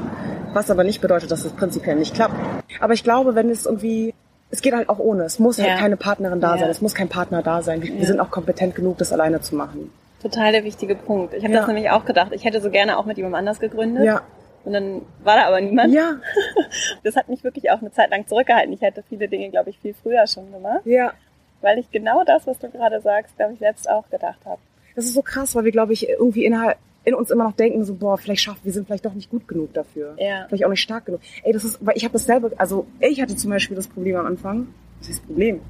Was aber nicht bedeutet, dass es prinzipiell nicht klappt. Aber ich glaube, wenn es irgendwie es geht halt auch ohne. Es muss halt keine Partnerin da ja. sein. Es muss kein Partner da sein. Wir, ja. wir, sind auch kompetent genug, das alleine zu machen. Total der wichtige Punkt. Ich habe das nämlich auch gedacht. Ich hätte so gerne auch mit jemandem anders gegründet. Ja. Und dann war da aber niemand. Ja. Das hat mich wirklich auch eine Zeit lang zurückgehalten. Ich hätte viele Dinge, glaube ich, viel früher schon gemacht. Ja. Weil ich genau das, was du gerade sagst, glaube ich, selbst auch gedacht habe. Das ist so krass, weil wir, glaube ich, irgendwie innerhalb in uns immer noch denken, so, boah, vielleicht schaffen wir sind vielleicht doch nicht gut genug dafür. Ja. Vielleicht auch nicht stark genug. Ey, das ist, weil ich habe das selber, also ich hatte zum Beispiel das Problem am Anfang, das ist das Problem.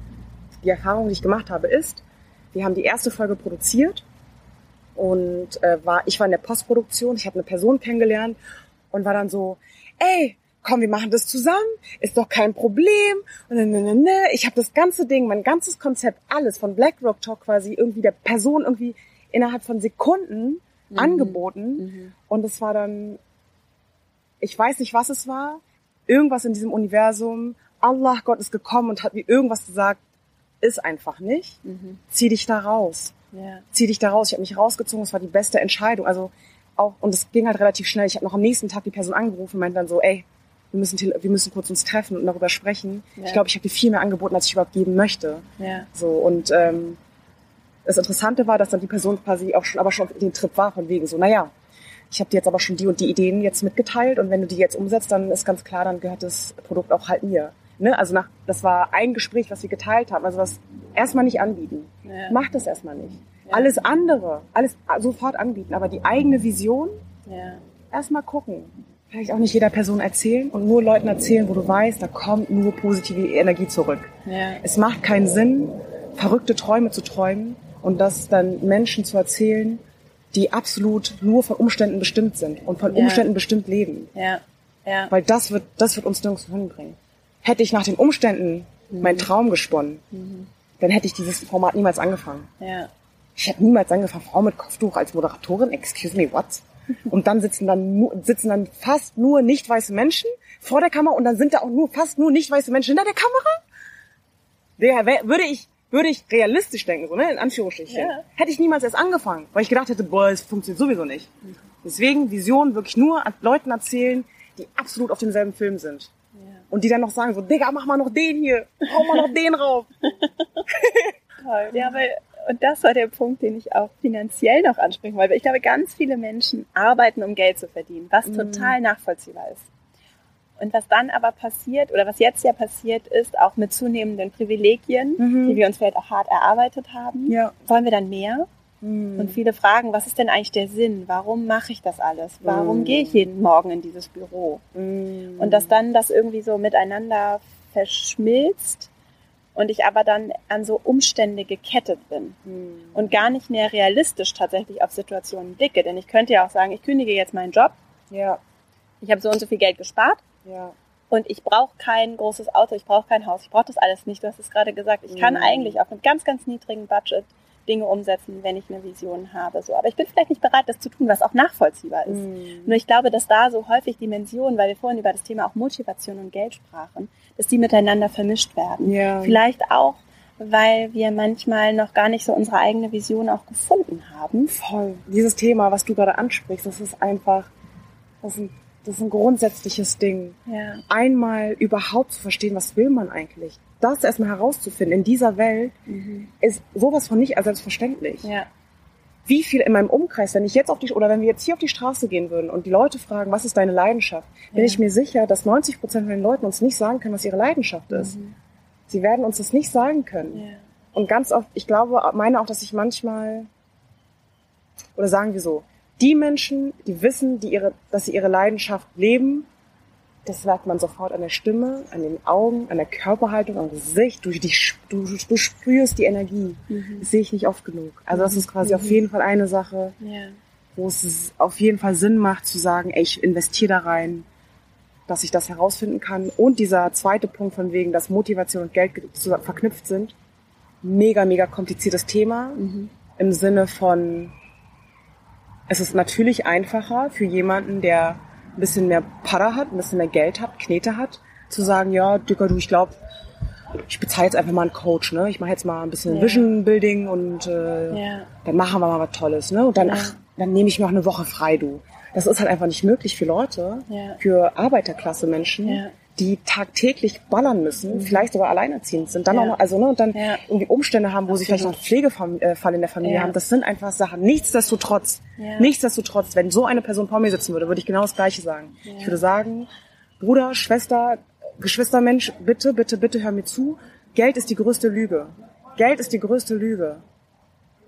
Die Erfahrung, die ich gemacht habe, ist, wir haben die erste Folge produziert und äh, war, ich war in der Postproduktion, ich habe eine Person kennengelernt und war dann so, ey, komm, wir machen das zusammen, ist doch kein Problem. Und dann, ne, ne, ne. Ich habe das ganze Ding, mein ganzes Konzept, alles von Black Rock Talk quasi irgendwie der Person irgendwie innerhalb von Sekunden mhm. angeboten. Mhm. Und es war dann, ich weiß nicht, was es war, irgendwas in diesem Universum. Allah, Gott ist gekommen und hat mir irgendwas gesagt, ist einfach nicht. Mhm. Zieh dich da raus. Ja. Zieh dich da raus. Ich habe mich rausgezogen, es war die beste Entscheidung. Also auch, und es ging halt relativ schnell. Ich habe noch am nächsten Tag die Person angerufen und meinte dann so, ey, wir müssen, wir müssen kurz uns treffen und darüber sprechen. Ja. Ich glaube, ich habe dir viel mehr angeboten, als ich überhaupt geben möchte. Ja. So und ähm, das Interessante war, dass dann die Person quasi auch schon, aber schon den Trip war von wegen so, naja, ich habe dir jetzt aber schon die und die Ideen jetzt mitgeteilt und wenn du die jetzt umsetzt, dann ist ganz klar, dann gehört das Produkt auch halt mir. Ne? Also nach, das war ein Gespräch, was wir geteilt haben. Also was erstmal nicht anbieten. Ja. Mach das erstmal nicht. Ja. Alles andere, alles sofort anbieten, aber die eigene Vision ja. erstmal gucken. Vielleicht auch nicht jeder Person erzählen und nur Leuten erzählen, wo du weißt, da kommt nur positive Energie zurück. Ja. Es macht keinen Sinn, verrückte Träume zu träumen, und das dann Menschen zu erzählen, die absolut nur von Umständen bestimmt sind und von ja. Umständen bestimmt leben. Ja. Ja. Weil das wird, das wird uns nirgends hinbringen. Hätte ich nach den Umständen mhm. meinen Traum gesponnen, mhm. dann hätte ich dieses Format niemals angefangen. Ja. Ich hätte niemals angefangen, Frau mit Kopftuch als Moderatorin, excuse me, what? Und dann sitzen dann, sitzen dann fast nur nicht weiße Menschen vor der Kamera und dann sind da auch nur fast nur nicht weiße Menschen hinter der Kamera? Der, würde ich, würde ich realistisch denken, so, ne, in Anführungsstrichen, ja. hätte ich niemals erst angefangen, weil ich gedacht hätte, boah, es funktioniert sowieso nicht. Deswegen Vision wirklich nur an Leuten erzählen, die absolut auf demselben Film sind. Ja. Und die dann noch sagen so, Digga, mach mal noch den hier, hau mal noch den rauf. Toll. Ja, weil, und das war der Punkt, den ich auch finanziell noch ansprechen wollte. Ich glaube, ganz viele Menschen arbeiten, um Geld zu verdienen, was mm. total nachvollziehbar ist. Und was dann aber passiert, oder was jetzt ja passiert ist, auch mit zunehmenden Privilegien, mhm. die wir uns vielleicht auch hart erarbeitet haben, ja. wollen wir dann mehr? Mhm. Und viele fragen, was ist denn eigentlich der Sinn? Warum mache ich das alles? Warum mhm. gehe ich jeden Morgen in dieses Büro? Mhm. Und dass dann das irgendwie so miteinander verschmilzt und ich aber dann an so Umstände gekettet bin mhm. und gar nicht mehr realistisch tatsächlich auf Situationen blicke. Denn ich könnte ja auch sagen, ich kündige jetzt meinen Job. Ja. Ich habe so und so viel Geld gespart ja. Und ich brauche kein großes Auto, ich brauche kein Haus, ich brauche das alles nicht. Du hast es gerade gesagt. Ich kann mhm. eigentlich auf einem ganz, ganz niedrigen Budget Dinge umsetzen, wenn ich eine Vision habe. So. Aber ich bin vielleicht nicht bereit, das zu tun, was auch nachvollziehbar ist. Mm. Nur ich glaube, dass da so häufig Dimensionen, weil wir vorhin über das Thema auch Motivation und Geld sprachen, dass die miteinander vermischt werden. Ja. Vielleicht auch, weil wir manchmal noch gar nicht so unsere eigene Vision auch gefunden haben. Voll. Dieses Thema, was du gerade ansprichst, das ist einfach, das ist ein, das ist ein grundsätzliches Ding. Ja. Einmal überhaupt zu verstehen, was will man eigentlich? das erstmal herauszufinden in dieser Welt mhm. ist sowas von nicht als selbstverständlich. Ja. Wie viel in meinem Umkreis, wenn ich jetzt auf die, oder wenn wir jetzt hier auf die Straße gehen würden und die Leute fragen, was ist deine Leidenschaft, ja. bin ich mir sicher, dass 90 Prozent von den Leuten uns nicht sagen können, was ihre Leidenschaft ist. Mhm. Sie werden uns das nicht sagen können. Ja. Und ganz oft, ich glaube, meine auch, dass ich manchmal, oder sagen wir so, die Menschen, die wissen, die ihre, dass sie ihre Leidenschaft leben, das merkt man sofort an der Stimme, an den Augen, an der Körperhaltung, am Gesicht. Du, die, du, du spürst die Energie. Mhm. Das sehe ich nicht oft genug. Also das ist quasi mhm. auf jeden Fall eine Sache, ja. wo es auf jeden Fall Sinn macht zu sagen, ey, ich investiere da rein, dass ich das herausfinden kann. Und dieser zweite Punkt von wegen, dass Motivation und Geld verknüpft sind. Mega, mega kompliziertes Thema. Mhm. Im Sinne von, es ist natürlich einfacher für jemanden, der ein bisschen mehr Para hat, ein bisschen mehr Geld hat, Knete hat, zu sagen, ja, Dicker, du, ich glaube, ich bezahle jetzt einfach mal einen Coach, ne? Ich mache jetzt mal ein bisschen ja. Vision Building und äh, ja. dann machen wir mal was Tolles, ne? Und dann, ja. ach, dann nehme ich mir auch eine Woche frei, du. Das ist halt einfach nicht möglich für Leute, für Arbeiterklasse Menschen, die tagtäglich ballern müssen, mhm. vielleicht sogar alleinerziehend sind, dann ja. auch noch, also ne, und dann ja. irgendwie Umstände haben, wo sie vielleicht noch einen Pflegefall in der Familie ja. haben. Das sind einfach Sachen. Nichtsdestotrotz, nichtsdestotrotz, wenn so eine Person vor mir sitzen würde, würde ich genau das Gleiche sagen. Ich würde sagen, Bruder, Schwester, Geschwistermensch, bitte, bitte, bitte hör mir zu. Geld ist die größte Lüge. Geld ist die größte Lüge.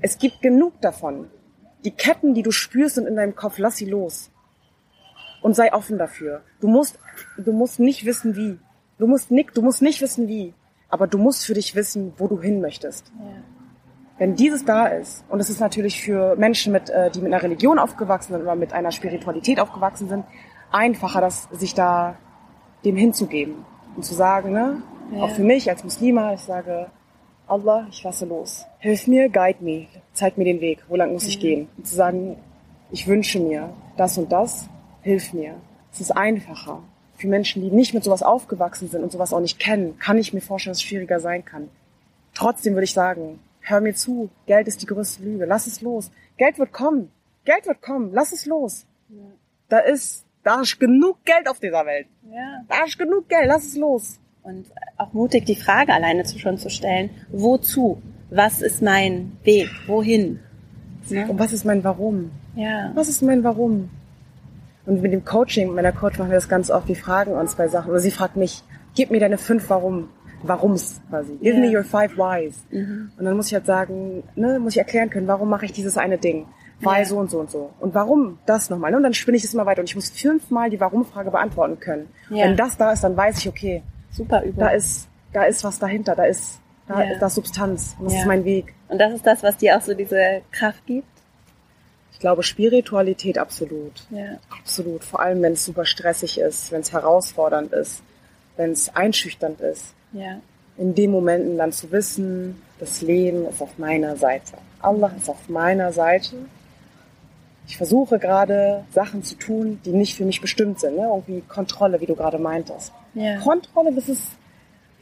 Es gibt genug davon. Die Ketten, die du spürst, sind in deinem Kopf. Lass sie los und sei offen dafür. Du musst, du musst nicht wissen wie. Du musst nicht, du musst nicht wissen wie. Aber du musst für dich wissen, wo du hin möchtest. Ja. Wenn dieses da ist, und es ist natürlich für Menschen, mit, äh, die mit einer Religion aufgewachsen sind oder mit einer Spiritualität aufgewachsen sind, einfacher, das, sich da dem hinzugeben und zu sagen, ne, ja. auch für mich als Muslima, ich sage, Allah, ich lasse los. Hilf mir, guide me, zeig mir den Weg, wo lang muss ich gehen. Und zu sagen, ich wünsche mir das und das hilf mir. Es ist einfacher. Für Menschen, die nicht mit sowas aufgewachsen sind und sowas auch nicht kennen, kann ich mir vorstellen, dass es schwieriger sein kann. Trotzdem würde ich sagen, hör mir zu. Geld ist die größte Lüge. Lass es los. Geld wird kommen. Geld wird kommen. Lass es los. Ja. Da ist, da ist genug Geld auf dieser Welt. Ja. Da ist genug Geld. Lass es los. Und auch mutig, die Frage alleine zu schon zu stellen. Wozu? Was ist mein Weg? Wohin? Ne? Und was ist mein Warum? Ja. Was ist mein Warum? Und mit dem Coaching, mit meiner Coach machen wir das ganz oft, wir fragen uns bei Sachen, oder sie fragt mich, gib mir deine fünf Warum, Warums quasi. Give yeah. me your five Whys. Mhm. Und dann muss ich halt sagen, ne, muss ich erklären können, warum mache ich dieses eine Ding? Weil yeah. so und so und so. Und warum das nochmal? Und dann spinne ich es immer weiter und ich muss fünfmal die Warum-Frage beantworten können. Yeah. Wenn das da ist, dann weiß ich, okay, super Übung. Da ist, da ist was dahinter, da ist, da ist das Substanz. Und das ist mein Weg. Und das ist das, was dir auch so diese Kraft gibt? Glaube, Spiritualität absolut. Ja. Absolut. Vor allem, wenn es super stressig ist, wenn es herausfordernd ist, wenn es einschüchternd ist. Ja. In den Momenten dann zu wissen, das Leben ist auf meiner Seite. Allah ist auf meiner Seite. Ich versuche gerade Sachen zu tun, die nicht für mich bestimmt sind. Ne? Irgendwie Kontrolle, wie du gerade meintest. Ja. Kontrolle, das ist,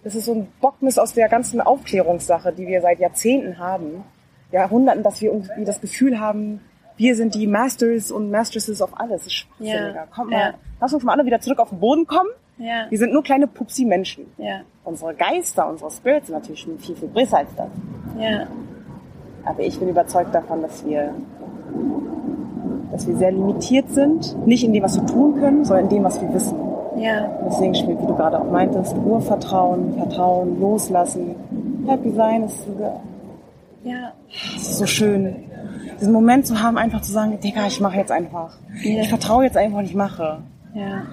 das ist so ein Bockmiss aus der ganzen Aufklärungssache, die wir seit Jahrzehnten haben. Jahrhunderten, dass wir irgendwie das Gefühl haben, wir sind die Masters und Mastresses auf alles. Das ist schwachsinniger. Ja. Komm mal, lass uns mal alle wieder zurück auf den Boden kommen. Ja. Wir sind nur kleine Pupsi-Menschen. Ja. Unsere Geister, unsere Spirits sind natürlich schon viel, viel größer als das. Ja. Aber ich bin überzeugt davon, dass wir, dass wir sehr limitiert sind. Nicht in dem, was wir tun können, sondern in dem, was wir wissen. Ja. Deswegen spielt, wie du gerade auch meintest, Urvertrauen, Vertrauen, Loslassen. Happy sein ist, ja. ist so schön diesen Moment zu haben, einfach zu sagen, Digga, ich mache jetzt einfach. Ja. Ich vertraue jetzt einfach und ich mache. Ja.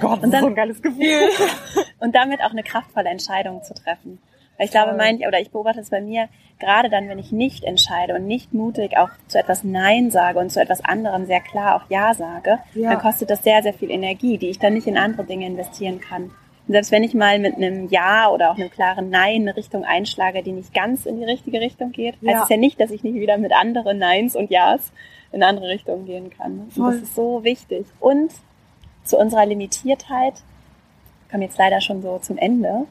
Gott, das und dann, ist so ein geiles Gefühl. und damit auch eine kraftvolle Entscheidung zu treffen. Weil ich glaube, mein, oder ich beobachte es bei mir, gerade dann, wenn ich nicht entscheide und nicht mutig auch zu etwas Nein sage und zu etwas anderem sehr klar auch Ja sage, ja. dann kostet das sehr, sehr viel Energie, die ich dann nicht in andere Dinge investieren kann. Und selbst wenn ich mal mit einem Ja oder auch einem klaren Nein eine Richtung einschlage, die nicht ganz in die richtige Richtung geht, ja. heißt es ja nicht, dass ich nicht wieder mit anderen Neins und Ja's in andere Richtung gehen kann. Das ist so wichtig. Und zu unserer Limitiertheit, komme jetzt leider schon so zum Ende,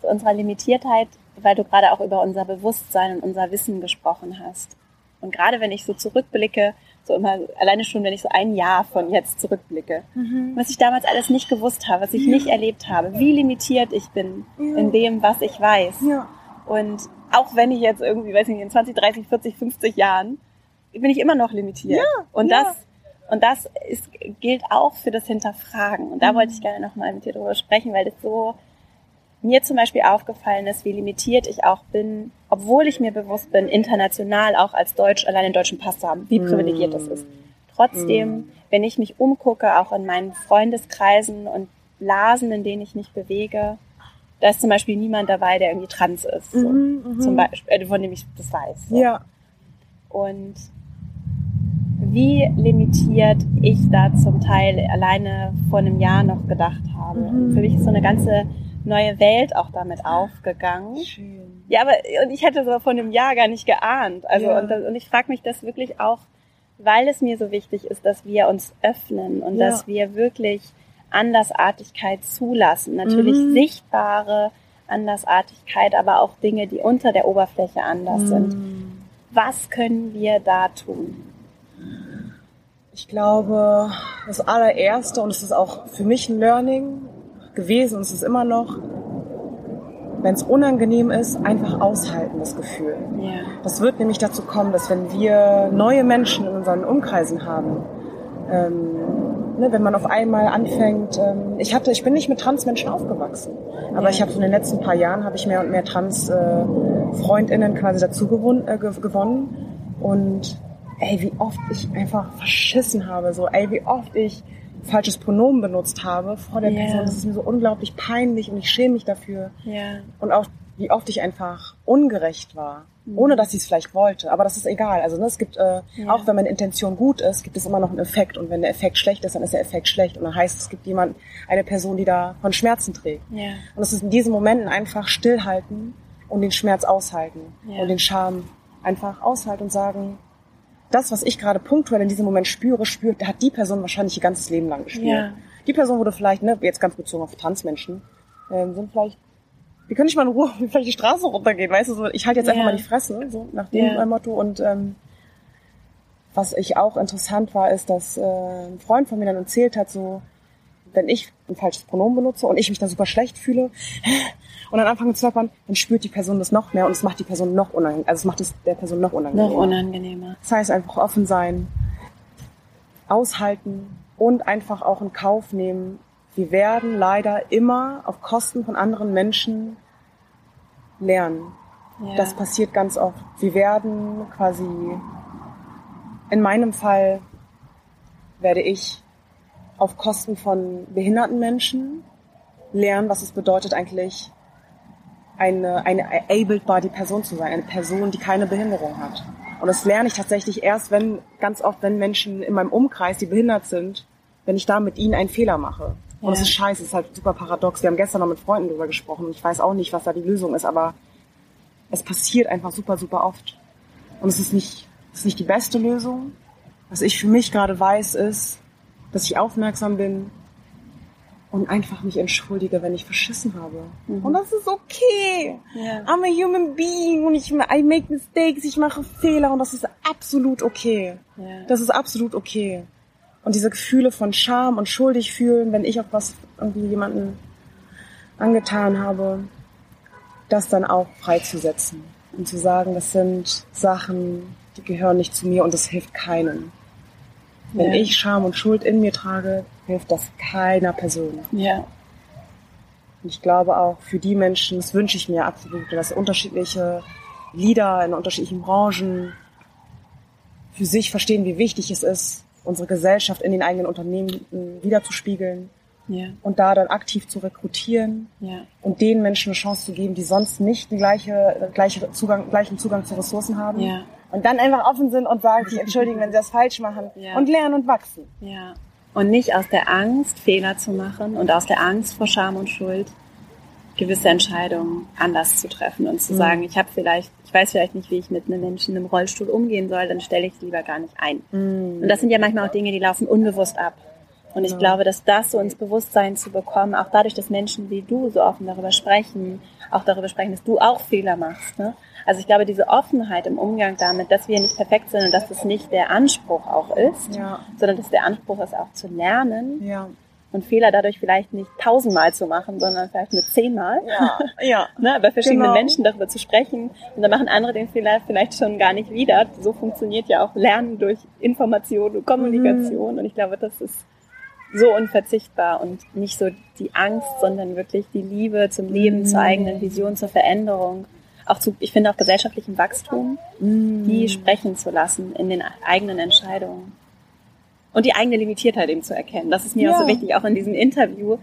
zu unserer Limitiertheit, weil du gerade auch über unser Bewusstsein und unser Wissen gesprochen hast. Und gerade wenn ich so zurückblicke, so immer, alleine schon, wenn ich so ein Jahr von jetzt zurückblicke, mhm. was ich damals alles nicht gewusst habe, was ich ja. nicht erlebt habe, wie limitiert ich bin ja. in dem, was ich weiß. Ja. Und auch wenn ich jetzt irgendwie, weiß nicht, in 20, 30, 40, 50 Jahren, bin ich immer noch limitiert. Und das, und das ist, gilt auch für das Hinterfragen. Und da mhm. wollte ich gerne nochmal mit dir drüber sprechen, weil das so mir zum Beispiel aufgefallen ist, wie limitiert ich auch bin, obwohl ich mir bewusst bin, international auch als Deutsch allein den deutschen Pass zu haben, wie privilegiert das ist. Trotzdem, mm. wenn ich mich umgucke, auch in meinen Freundeskreisen und Blasen, in denen ich mich bewege, da ist zum Beispiel niemand dabei, der irgendwie trans ist, so. mm -hmm. zum Beispiel, äh, von dem ich das weiß. So. Ja. Und wie limitiert ich da zum Teil alleine vor einem Jahr noch gedacht habe. Mhm. Für mich ist so eine ganze neue Welt auch damit aufgegangen. Schön. Ja, aber und ich hätte so von einem Jahr gar nicht geahnt. Also ja. und, und ich frage mich das wirklich auch, weil es mir so wichtig ist, dass wir uns öffnen und ja. dass wir wirklich Andersartigkeit zulassen. Natürlich mhm. sichtbare Andersartigkeit, aber auch Dinge, die unter der Oberfläche anders mhm. sind. Was können wir da tun? Ich glaube, das allererste, und es ist auch für mich ein Learning, gewesen und es ist immer noch, wenn es unangenehm ist, einfach aushalten, das Gefühl. Yeah. Das wird nämlich dazu kommen, dass wenn wir neue Menschen in unseren Umkreisen haben, ähm, ne, wenn man auf einmal anfängt, ähm, ich hatte, ich bin nicht mit Transmenschen aufgewachsen, aber yeah. ich habe in den letzten paar Jahren habe ich mehr und mehr Trans-Freundinnen äh, quasi dazu gewonnen, äh, gewonnen und ey, wie oft ich einfach verschissen habe, so, ey, wie oft ich falsches Pronomen benutzt habe vor der yeah. Person. Das ist mir so unglaublich peinlich und ich schäme mich dafür. Yeah. Und auch wie oft ich einfach ungerecht war, mhm. ohne dass sie es vielleicht wollte. Aber das ist egal. Also ne, es gibt, äh, yeah. auch wenn meine Intention gut ist, gibt es immer noch einen Effekt. Und wenn der Effekt schlecht ist, dann ist der Effekt schlecht. Und dann heißt es, es gibt jemand, eine Person, die da von Schmerzen trägt. Yeah. Und es ist in diesen Momenten einfach stillhalten und den Schmerz aushalten und den Scham einfach aushalten und sagen, das, was ich gerade punktuell in diesem Moment spüre, spürt, hat die Person wahrscheinlich ihr ganzes Leben lang gespürt. Ja. Die Person wurde vielleicht, ne, jetzt ganz bezogen auf Transmenschen, äh, sind vielleicht, wir können nicht mal in Ruhe vielleicht die Straße runtergehen, weißt du, so, ich halte jetzt ja. einfach mal die Fresse, so nach dem ja. Motto. Und ähm, was ich auch interessant war, ist, dass äh, ein Freund von mir dann erzählt hat, so, wenn ich ein falsches Pronomen benutze und ich mich dann super schlecht fühle, und dann anfangen zu zappern, dann spürt die Person das noch mehr und es macht die Person noch unangenehmer. Also es macht es der Person noch unangenehmer. Noch unangenehmer. Das heißt einfach offen sein, aushalten und einfach auch in Kauf nehmen. Wir werden leider immer auf Kosten von anderen Menschen lernen. Ja. Das passiert ganz oft. Wir werden quasi, in meinem Fall werde ich auf Kosten von behinderten Menschen lernen, was es bedeutet eigentlich eine, eine able-body Person zu sein, eine Person, die keine Behinderung hat. Und das lerne ich tatsächlich erst, wenn, ganz oft, wenn Menschen in meinem Umkreis, die behindert sind, wenn ich da mit ihnen einen Fehler mache. Und es ist scheiße, es ist halt super paradox. Wir haben gestern noch mit Freunden drüber gesprochen und ich weiß auch nicht, was da die Lösung ist, aber es passiert einfach super, super oft. Und es ist nicht, es ist nicht die beste Lösung. Was ich für mich gerade weiß, ist, dass ich aufmerksam bin, und einfach mich entschuldige, wenn ich verschissen habe. Mhm. Und das ist okay. Yeah. I'm a human being und ich I make mistakes, ich mache Fehler und das ist absolut okay. Yeah. Das ist absolut okay. Und diese Gefühle von Scham und schuldig fühlen, wenn ich auch was irgendwie jemanden angetan habe, das dann auch freizusetzen und zu sagen, das sind Sachen, die gehören nicht zu mir und das hilft keinem. Wenn ja. ich Scham und Schuld in mir trage, hilft das keiner Person. Ja. Und ich glaube auch für die Menschen, das wünsche ich mir absolut, dass unterschiedliche Leader in unterschiedlichen Branchen für sich verstehen, wie wichtig es ist, unsere Gesellschaft in den eigenen Unternehmen wiederzuspiegeln Ja. Und da dann aktiv zu rekrutieren ja. und den Menschen eine Chance zu geben, die sonst nicht den gleiche, gleiche Zugang, gleichen Zugang zu Ressourcen haben. Ja. Und dann einfach offen sind und sagen, sich entschuldigen, wenn sie das falsch machen ja. und lernen und wachsen. Ja. Und nicht aus der Angst, Fehler zu machen und aus der Angst vor Scham und Schuld gewisse Entscheidungen anders zu treffen und zu mhm. sagen, ich habe vielleicht, ich weiß vielleicht nicht, wie ich mit einem Menschen im Rollstuhl umgehen soll, dann stelle ich es lieber gar nicht ein. Mhm. Und das sind ja manchmal auch Dinge, die laufen unbewusst ab. Und ich ja. glaube, dass das so ins Bewusstsein zu bekommen, auch dadurch, dass Menschen wie du so offen darüber sprechen, auch darüber sprechen, dass du auch Fehler machst. Ne? Also ich glaube, diese Offenheit im Umgang damit, dass wir nicht perfekt sind und dass das nicht der Anspruch auch ist, ja. sondern dass der Anspruch ist auch zu lernen. Ja und Fehler dadurch vielleicht nicht tausendmal zu machen, sondern vielleicht nur zehnmal. Ja, ja. ne, bei verschiedenen genau. Menschen darüber zu sprechen. Und dann machen andere den Fehler vielleicht schon gar nicht wieder. So funktioniert ja auch Lernen durch Information und Kommunikation. Mhm. Und ich glaube, das ist so unverzichtbar und nicht so die Angst, sondern wirklich die Liebe zum Leben, mhm. zur eigenen Vision, zur Veränderung. Auch zu, ich finde auch gesellschaftlichem Wachstum, mhm. die sprechen zu lassen in den eigenen Entscheidungen und die eigene Limitiertheit eben zu erkennen. Das ist mir ja. auch so wichtig, auch in diesem Interview,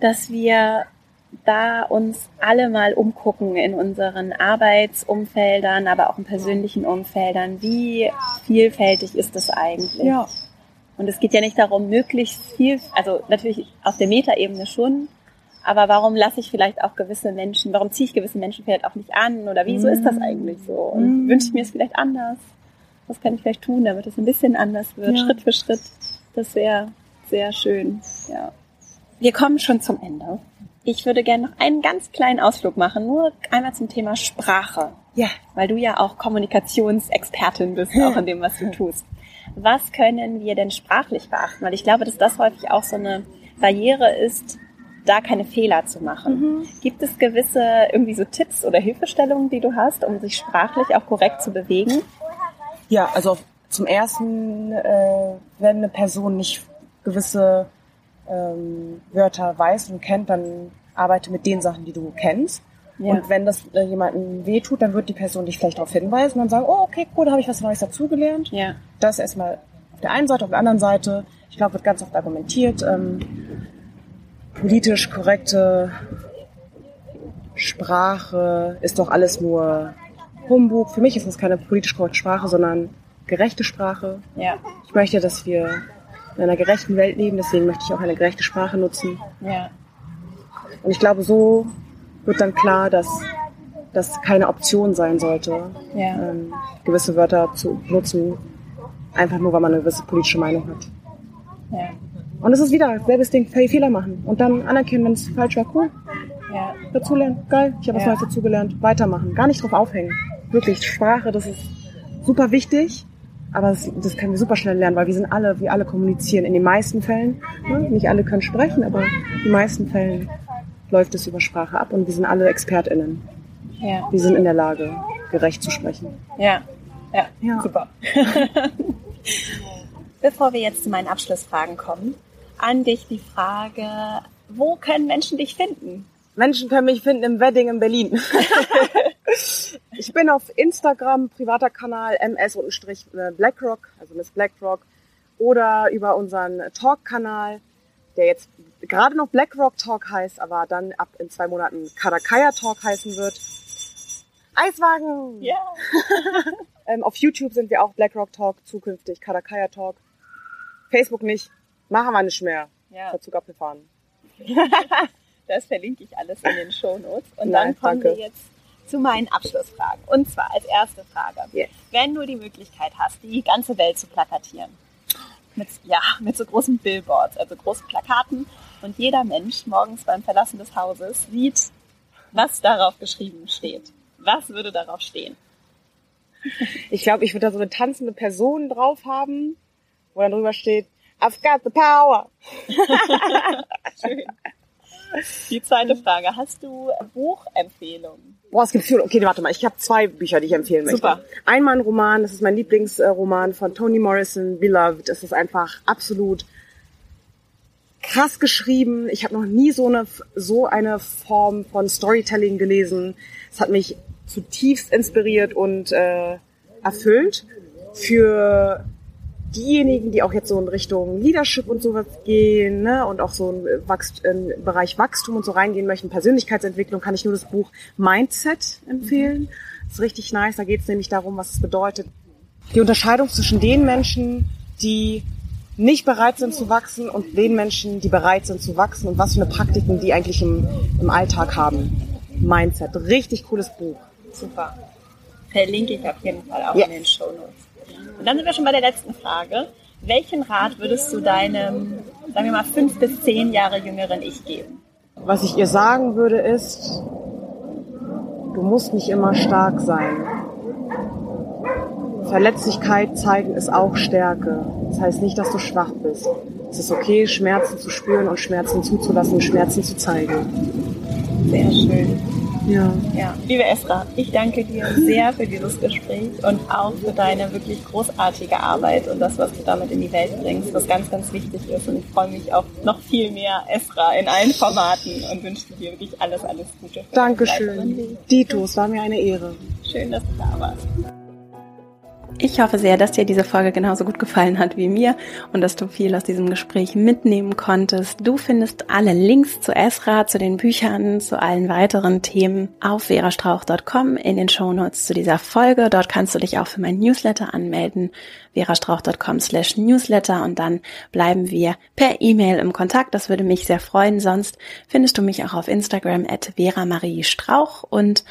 dass wir da uns alle mal umgucken in unseren Arbeitsumfeldern, aber auch in persönlichen Umfeldern. Wie vielfältig ist das eigentlich? Ja. Und es geht ja nicht darum, möglichst viel, also natürlich auf der Metaebene schon, aber warum lasse ich vielleicht auch gewisse Menschen, warum ziehe ich gewisse Menschen vielleicht auch nicht an oder wieso mm. ist das mm. eigentlich so? Und mm. wünsche ich mir es vielleicht anders? was kann ich vielleicht tun, damit es ein bisschen anders wird, ja. Schritt für Schritt. Das wäre sehr schön. Ja. Wir kommen schon zum Ende. Ich würde gerne noch einen ganz kleinen Ausflug machen, nur einmal zum Thema Sprache. Ja. Weil du ja auch Kommunikationsexpertin bist, auch in dem, was du tust. Was können wir denn sprachlich beachten? Weil ich glaube, dass das häufig auch so eine Barriere ist, da keine Fehler zu machen. Mhm. Gibt es gewisse irgendwie so Tipps oder Hilfestellungen, die du hast, um sich sprachlich auch korrekt zu bewegen? Ja, also zum ersten, äh, wenn eine Person nicht gewisse ähm, Wörter weiß und kennt, dann arbeite mit den Sachen, die du kennst. Ja. Und wenn das äh, jemandem wehtut, dann wird die Person dich vielleicht darauf hinweisen und sagen, oh, okay, cool, da habe ich was Neues dazugelernt. Ja. Das erstmal auf der einen Seite, auf der anderen Seite, ich glaube, wird ganz oft argumentiert, ähm, politisch korrekte Sprache ist doch alles nur Humbug. Für mich ist das keine politisch korrekte Sprache, sondern gerechte Sprache. Ja. Ich möchte, dass wir in einer gerechten Welt leben, deswegen möchte ich auch eine gerechte Sprache nutzen. Ja. Und ich glaube, so wird dann klar, dass das keine Option sein sollte, ja. ähm, gewisse Wörter zu nutzen, einfach nur, weil man eine gewisse politische Meinung hat. Ja. Und es ist wieder selbes Ding, Fehler machen und dann anerkennen, wenn es falsch war, cool. Ja. Dazulernen, geil, ich habe was Neues dazugelernt, weitermachen, gar nicht drauf aufhängen wirklich Sprache, das ist super wichtig, aber das, das können wir super schnell lernen, weil wir sind alle, wir alle kommunizieren in den meisten Fällen. Ne? Nicht alle können sprechen, aber in den meisten Fällen läuft es über Sprache ab und wir sind alle ExpertInnen. Ja. Wir sind in der Lage, gerecht zu sprechen. Ja, ja, ja. super. Bevor wir jetzt zu meinen Abschlussfragen kommen, an dich die Frage, wo können Menschen dich finden? Menschen können mich finden im Wedding in Berlin. ich bin auf Instagram, privater Kanal ms-blackrock, also Miss Blackrock, oder über unseren Talk-Kanal, der jetzt gerade noch Blackrock Talk heißt, aber dann ab in zwei Monaten Karakaya Talk heißen wird. Eiswagen! Ja! Yeah. ähm, auf YouTube sind wir auch Blackrock Talk, zukünftig Karakaya Talk. Facebook nicht. Machen wir nicht mehr. Ja. Verzug abgefahren. Das verlinke ich alles in den Show Notes. Und Nein, dann kommen danke. wir jetzt zu meinen Abschlussfragen. Und zwar als erste Frage. Yes. Wenn du die Möglichkeit hast, die ganze Welt zu plakatieren, mit, ja, mit so großen Billboards, also großen Plakaten, und jeder Mensch morgens beim Verlassen des Hauses sieht, was darauf geschrieben steht. Was würde darauf stehen? Ich glaube, ich würde da so eine tanzende Person drauf haben, wo dann drüber steht, I've got the power. Schön. Die zweite Frage. Hast du Buchempfehlungen? Boah, es gibt viele. Okay, warte mal. Ich habe zwei Bücher, die ich empfehlen möchte. Super. Einmal ein Roman, das ist mein Lieblingsroman von Toni Morrison, Beloved. Es ist einfach absolut krass geschrieben. Ich habe noch nie so eine, so eine Form von Storytelling gelesen. Es hat mich zutiefst inspiriert und äh, erfüllt für diejenigen, die auch jetzt so in Richtung Leadership und sowas gehen ne, und auch so in, Wachst in Bereich Wachstum und so reingehen möchten, Persönlichkeitsentwicklung, kann ich nur das Buch Mindset empfehlen. Das ist richtig nice. Da geht es nämlich darum, was es bedeutet. Die Unterscheidung zwischen den Menschen, die nicht bereit sind zu wachsen und den Menschen, die bereit sind zu wachsen und was für eine Praktiken die eigentlich im, im Alltag haben. Mindset. Richtig cooles Buch. Super. Verlinke ich auf jeden Fall auch yes. in den Show Notes. Und dann sind wir schon bei der letzten Frage. Welchen Rat würdest du deinem, sagen wir mal, fünf bis zehn Jahre jüngeren Ich geben? Was ich ihr sagen würde ist, du musst nicht immer stark sein. Verletzlichkeit zeigen ist auch Stärke. Das heißt nicht, dass du schwach bist. Es ist okay, Schmerzen zu spüren und Schmerzen zuzulassen und Schmerzen zu zeigen. Sehr schön. Ja. ja. Liebe Esra, ich danke dir sehr für dieses Gespräch und auch für deine wirklich großartige Arbeit und das, was du damit in die Welt bringst, was ganz, ganz wichtig ist. Und ich freue mich auf noch viel mehr Esra in allen Formaten und wünsche dir wirklich alles, alles Gute. Dankeschön. Dito, es war mir eine Ehre. Schön, dass du da warst. Ich hoffe sehr, dass dir diese Folge genauso gut gefallen hat wie mir und dass du viel aus diesem Gespräch mitnehmen konntest. Du findest alle Links zu Esra, zu den Büchern, zu allen weiteren Themen auf verastrauch.com in den Shownotes zu dieser Folge. Dort kannst du dich auch für mein Newsletter anmelden, verastrauch.com slash newsletter und dann bleiben wir per E-Mail im Kontakt. Das würde mich sehr freuen. Sonst findest du mich auch auf Instagram at Vera Marie Strauch und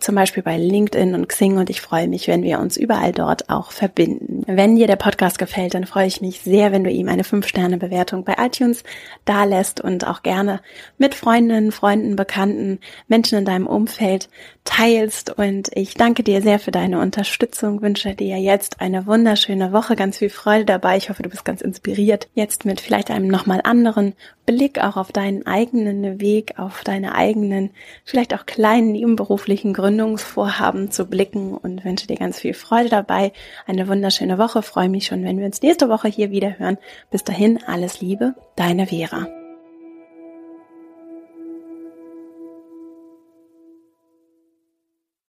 zum Beispiel bei LinkedIn und Xing und ich freue mich, wenn wir uns überall dort auch verbinden. Wenn dir der Podcast gefällt, dann freue ich mich sehr, wenn du ihm eine 5-Sterne-Bewertung bei iTunes dalässt und auch gerne mit Freundinnen, Freunden, Bekannten, Menschen in deinem Umfeld teilst. Und ich danke dir sehr für deine Unterstützung, wünsche dir jetzt eine wunderschöne Woche, ganz viel Freude dabei. Ich hoffe, du bist ganz inspiriert, jetzt mit vielleicht einem nochmal anderen Blick auch auf deinen eigenen Weg, auf deine eigenen, vielleicht auch kleinen nebenberuflichen Gründungsvorhaben zu blicken und wünsche dir ganz viel Freude dabei. Eine wunderschöne Woche. Freue mich schon, wenn wir uns nächste Woche hier wieder hören. Bis dahin, alles Liebe, deine Vera.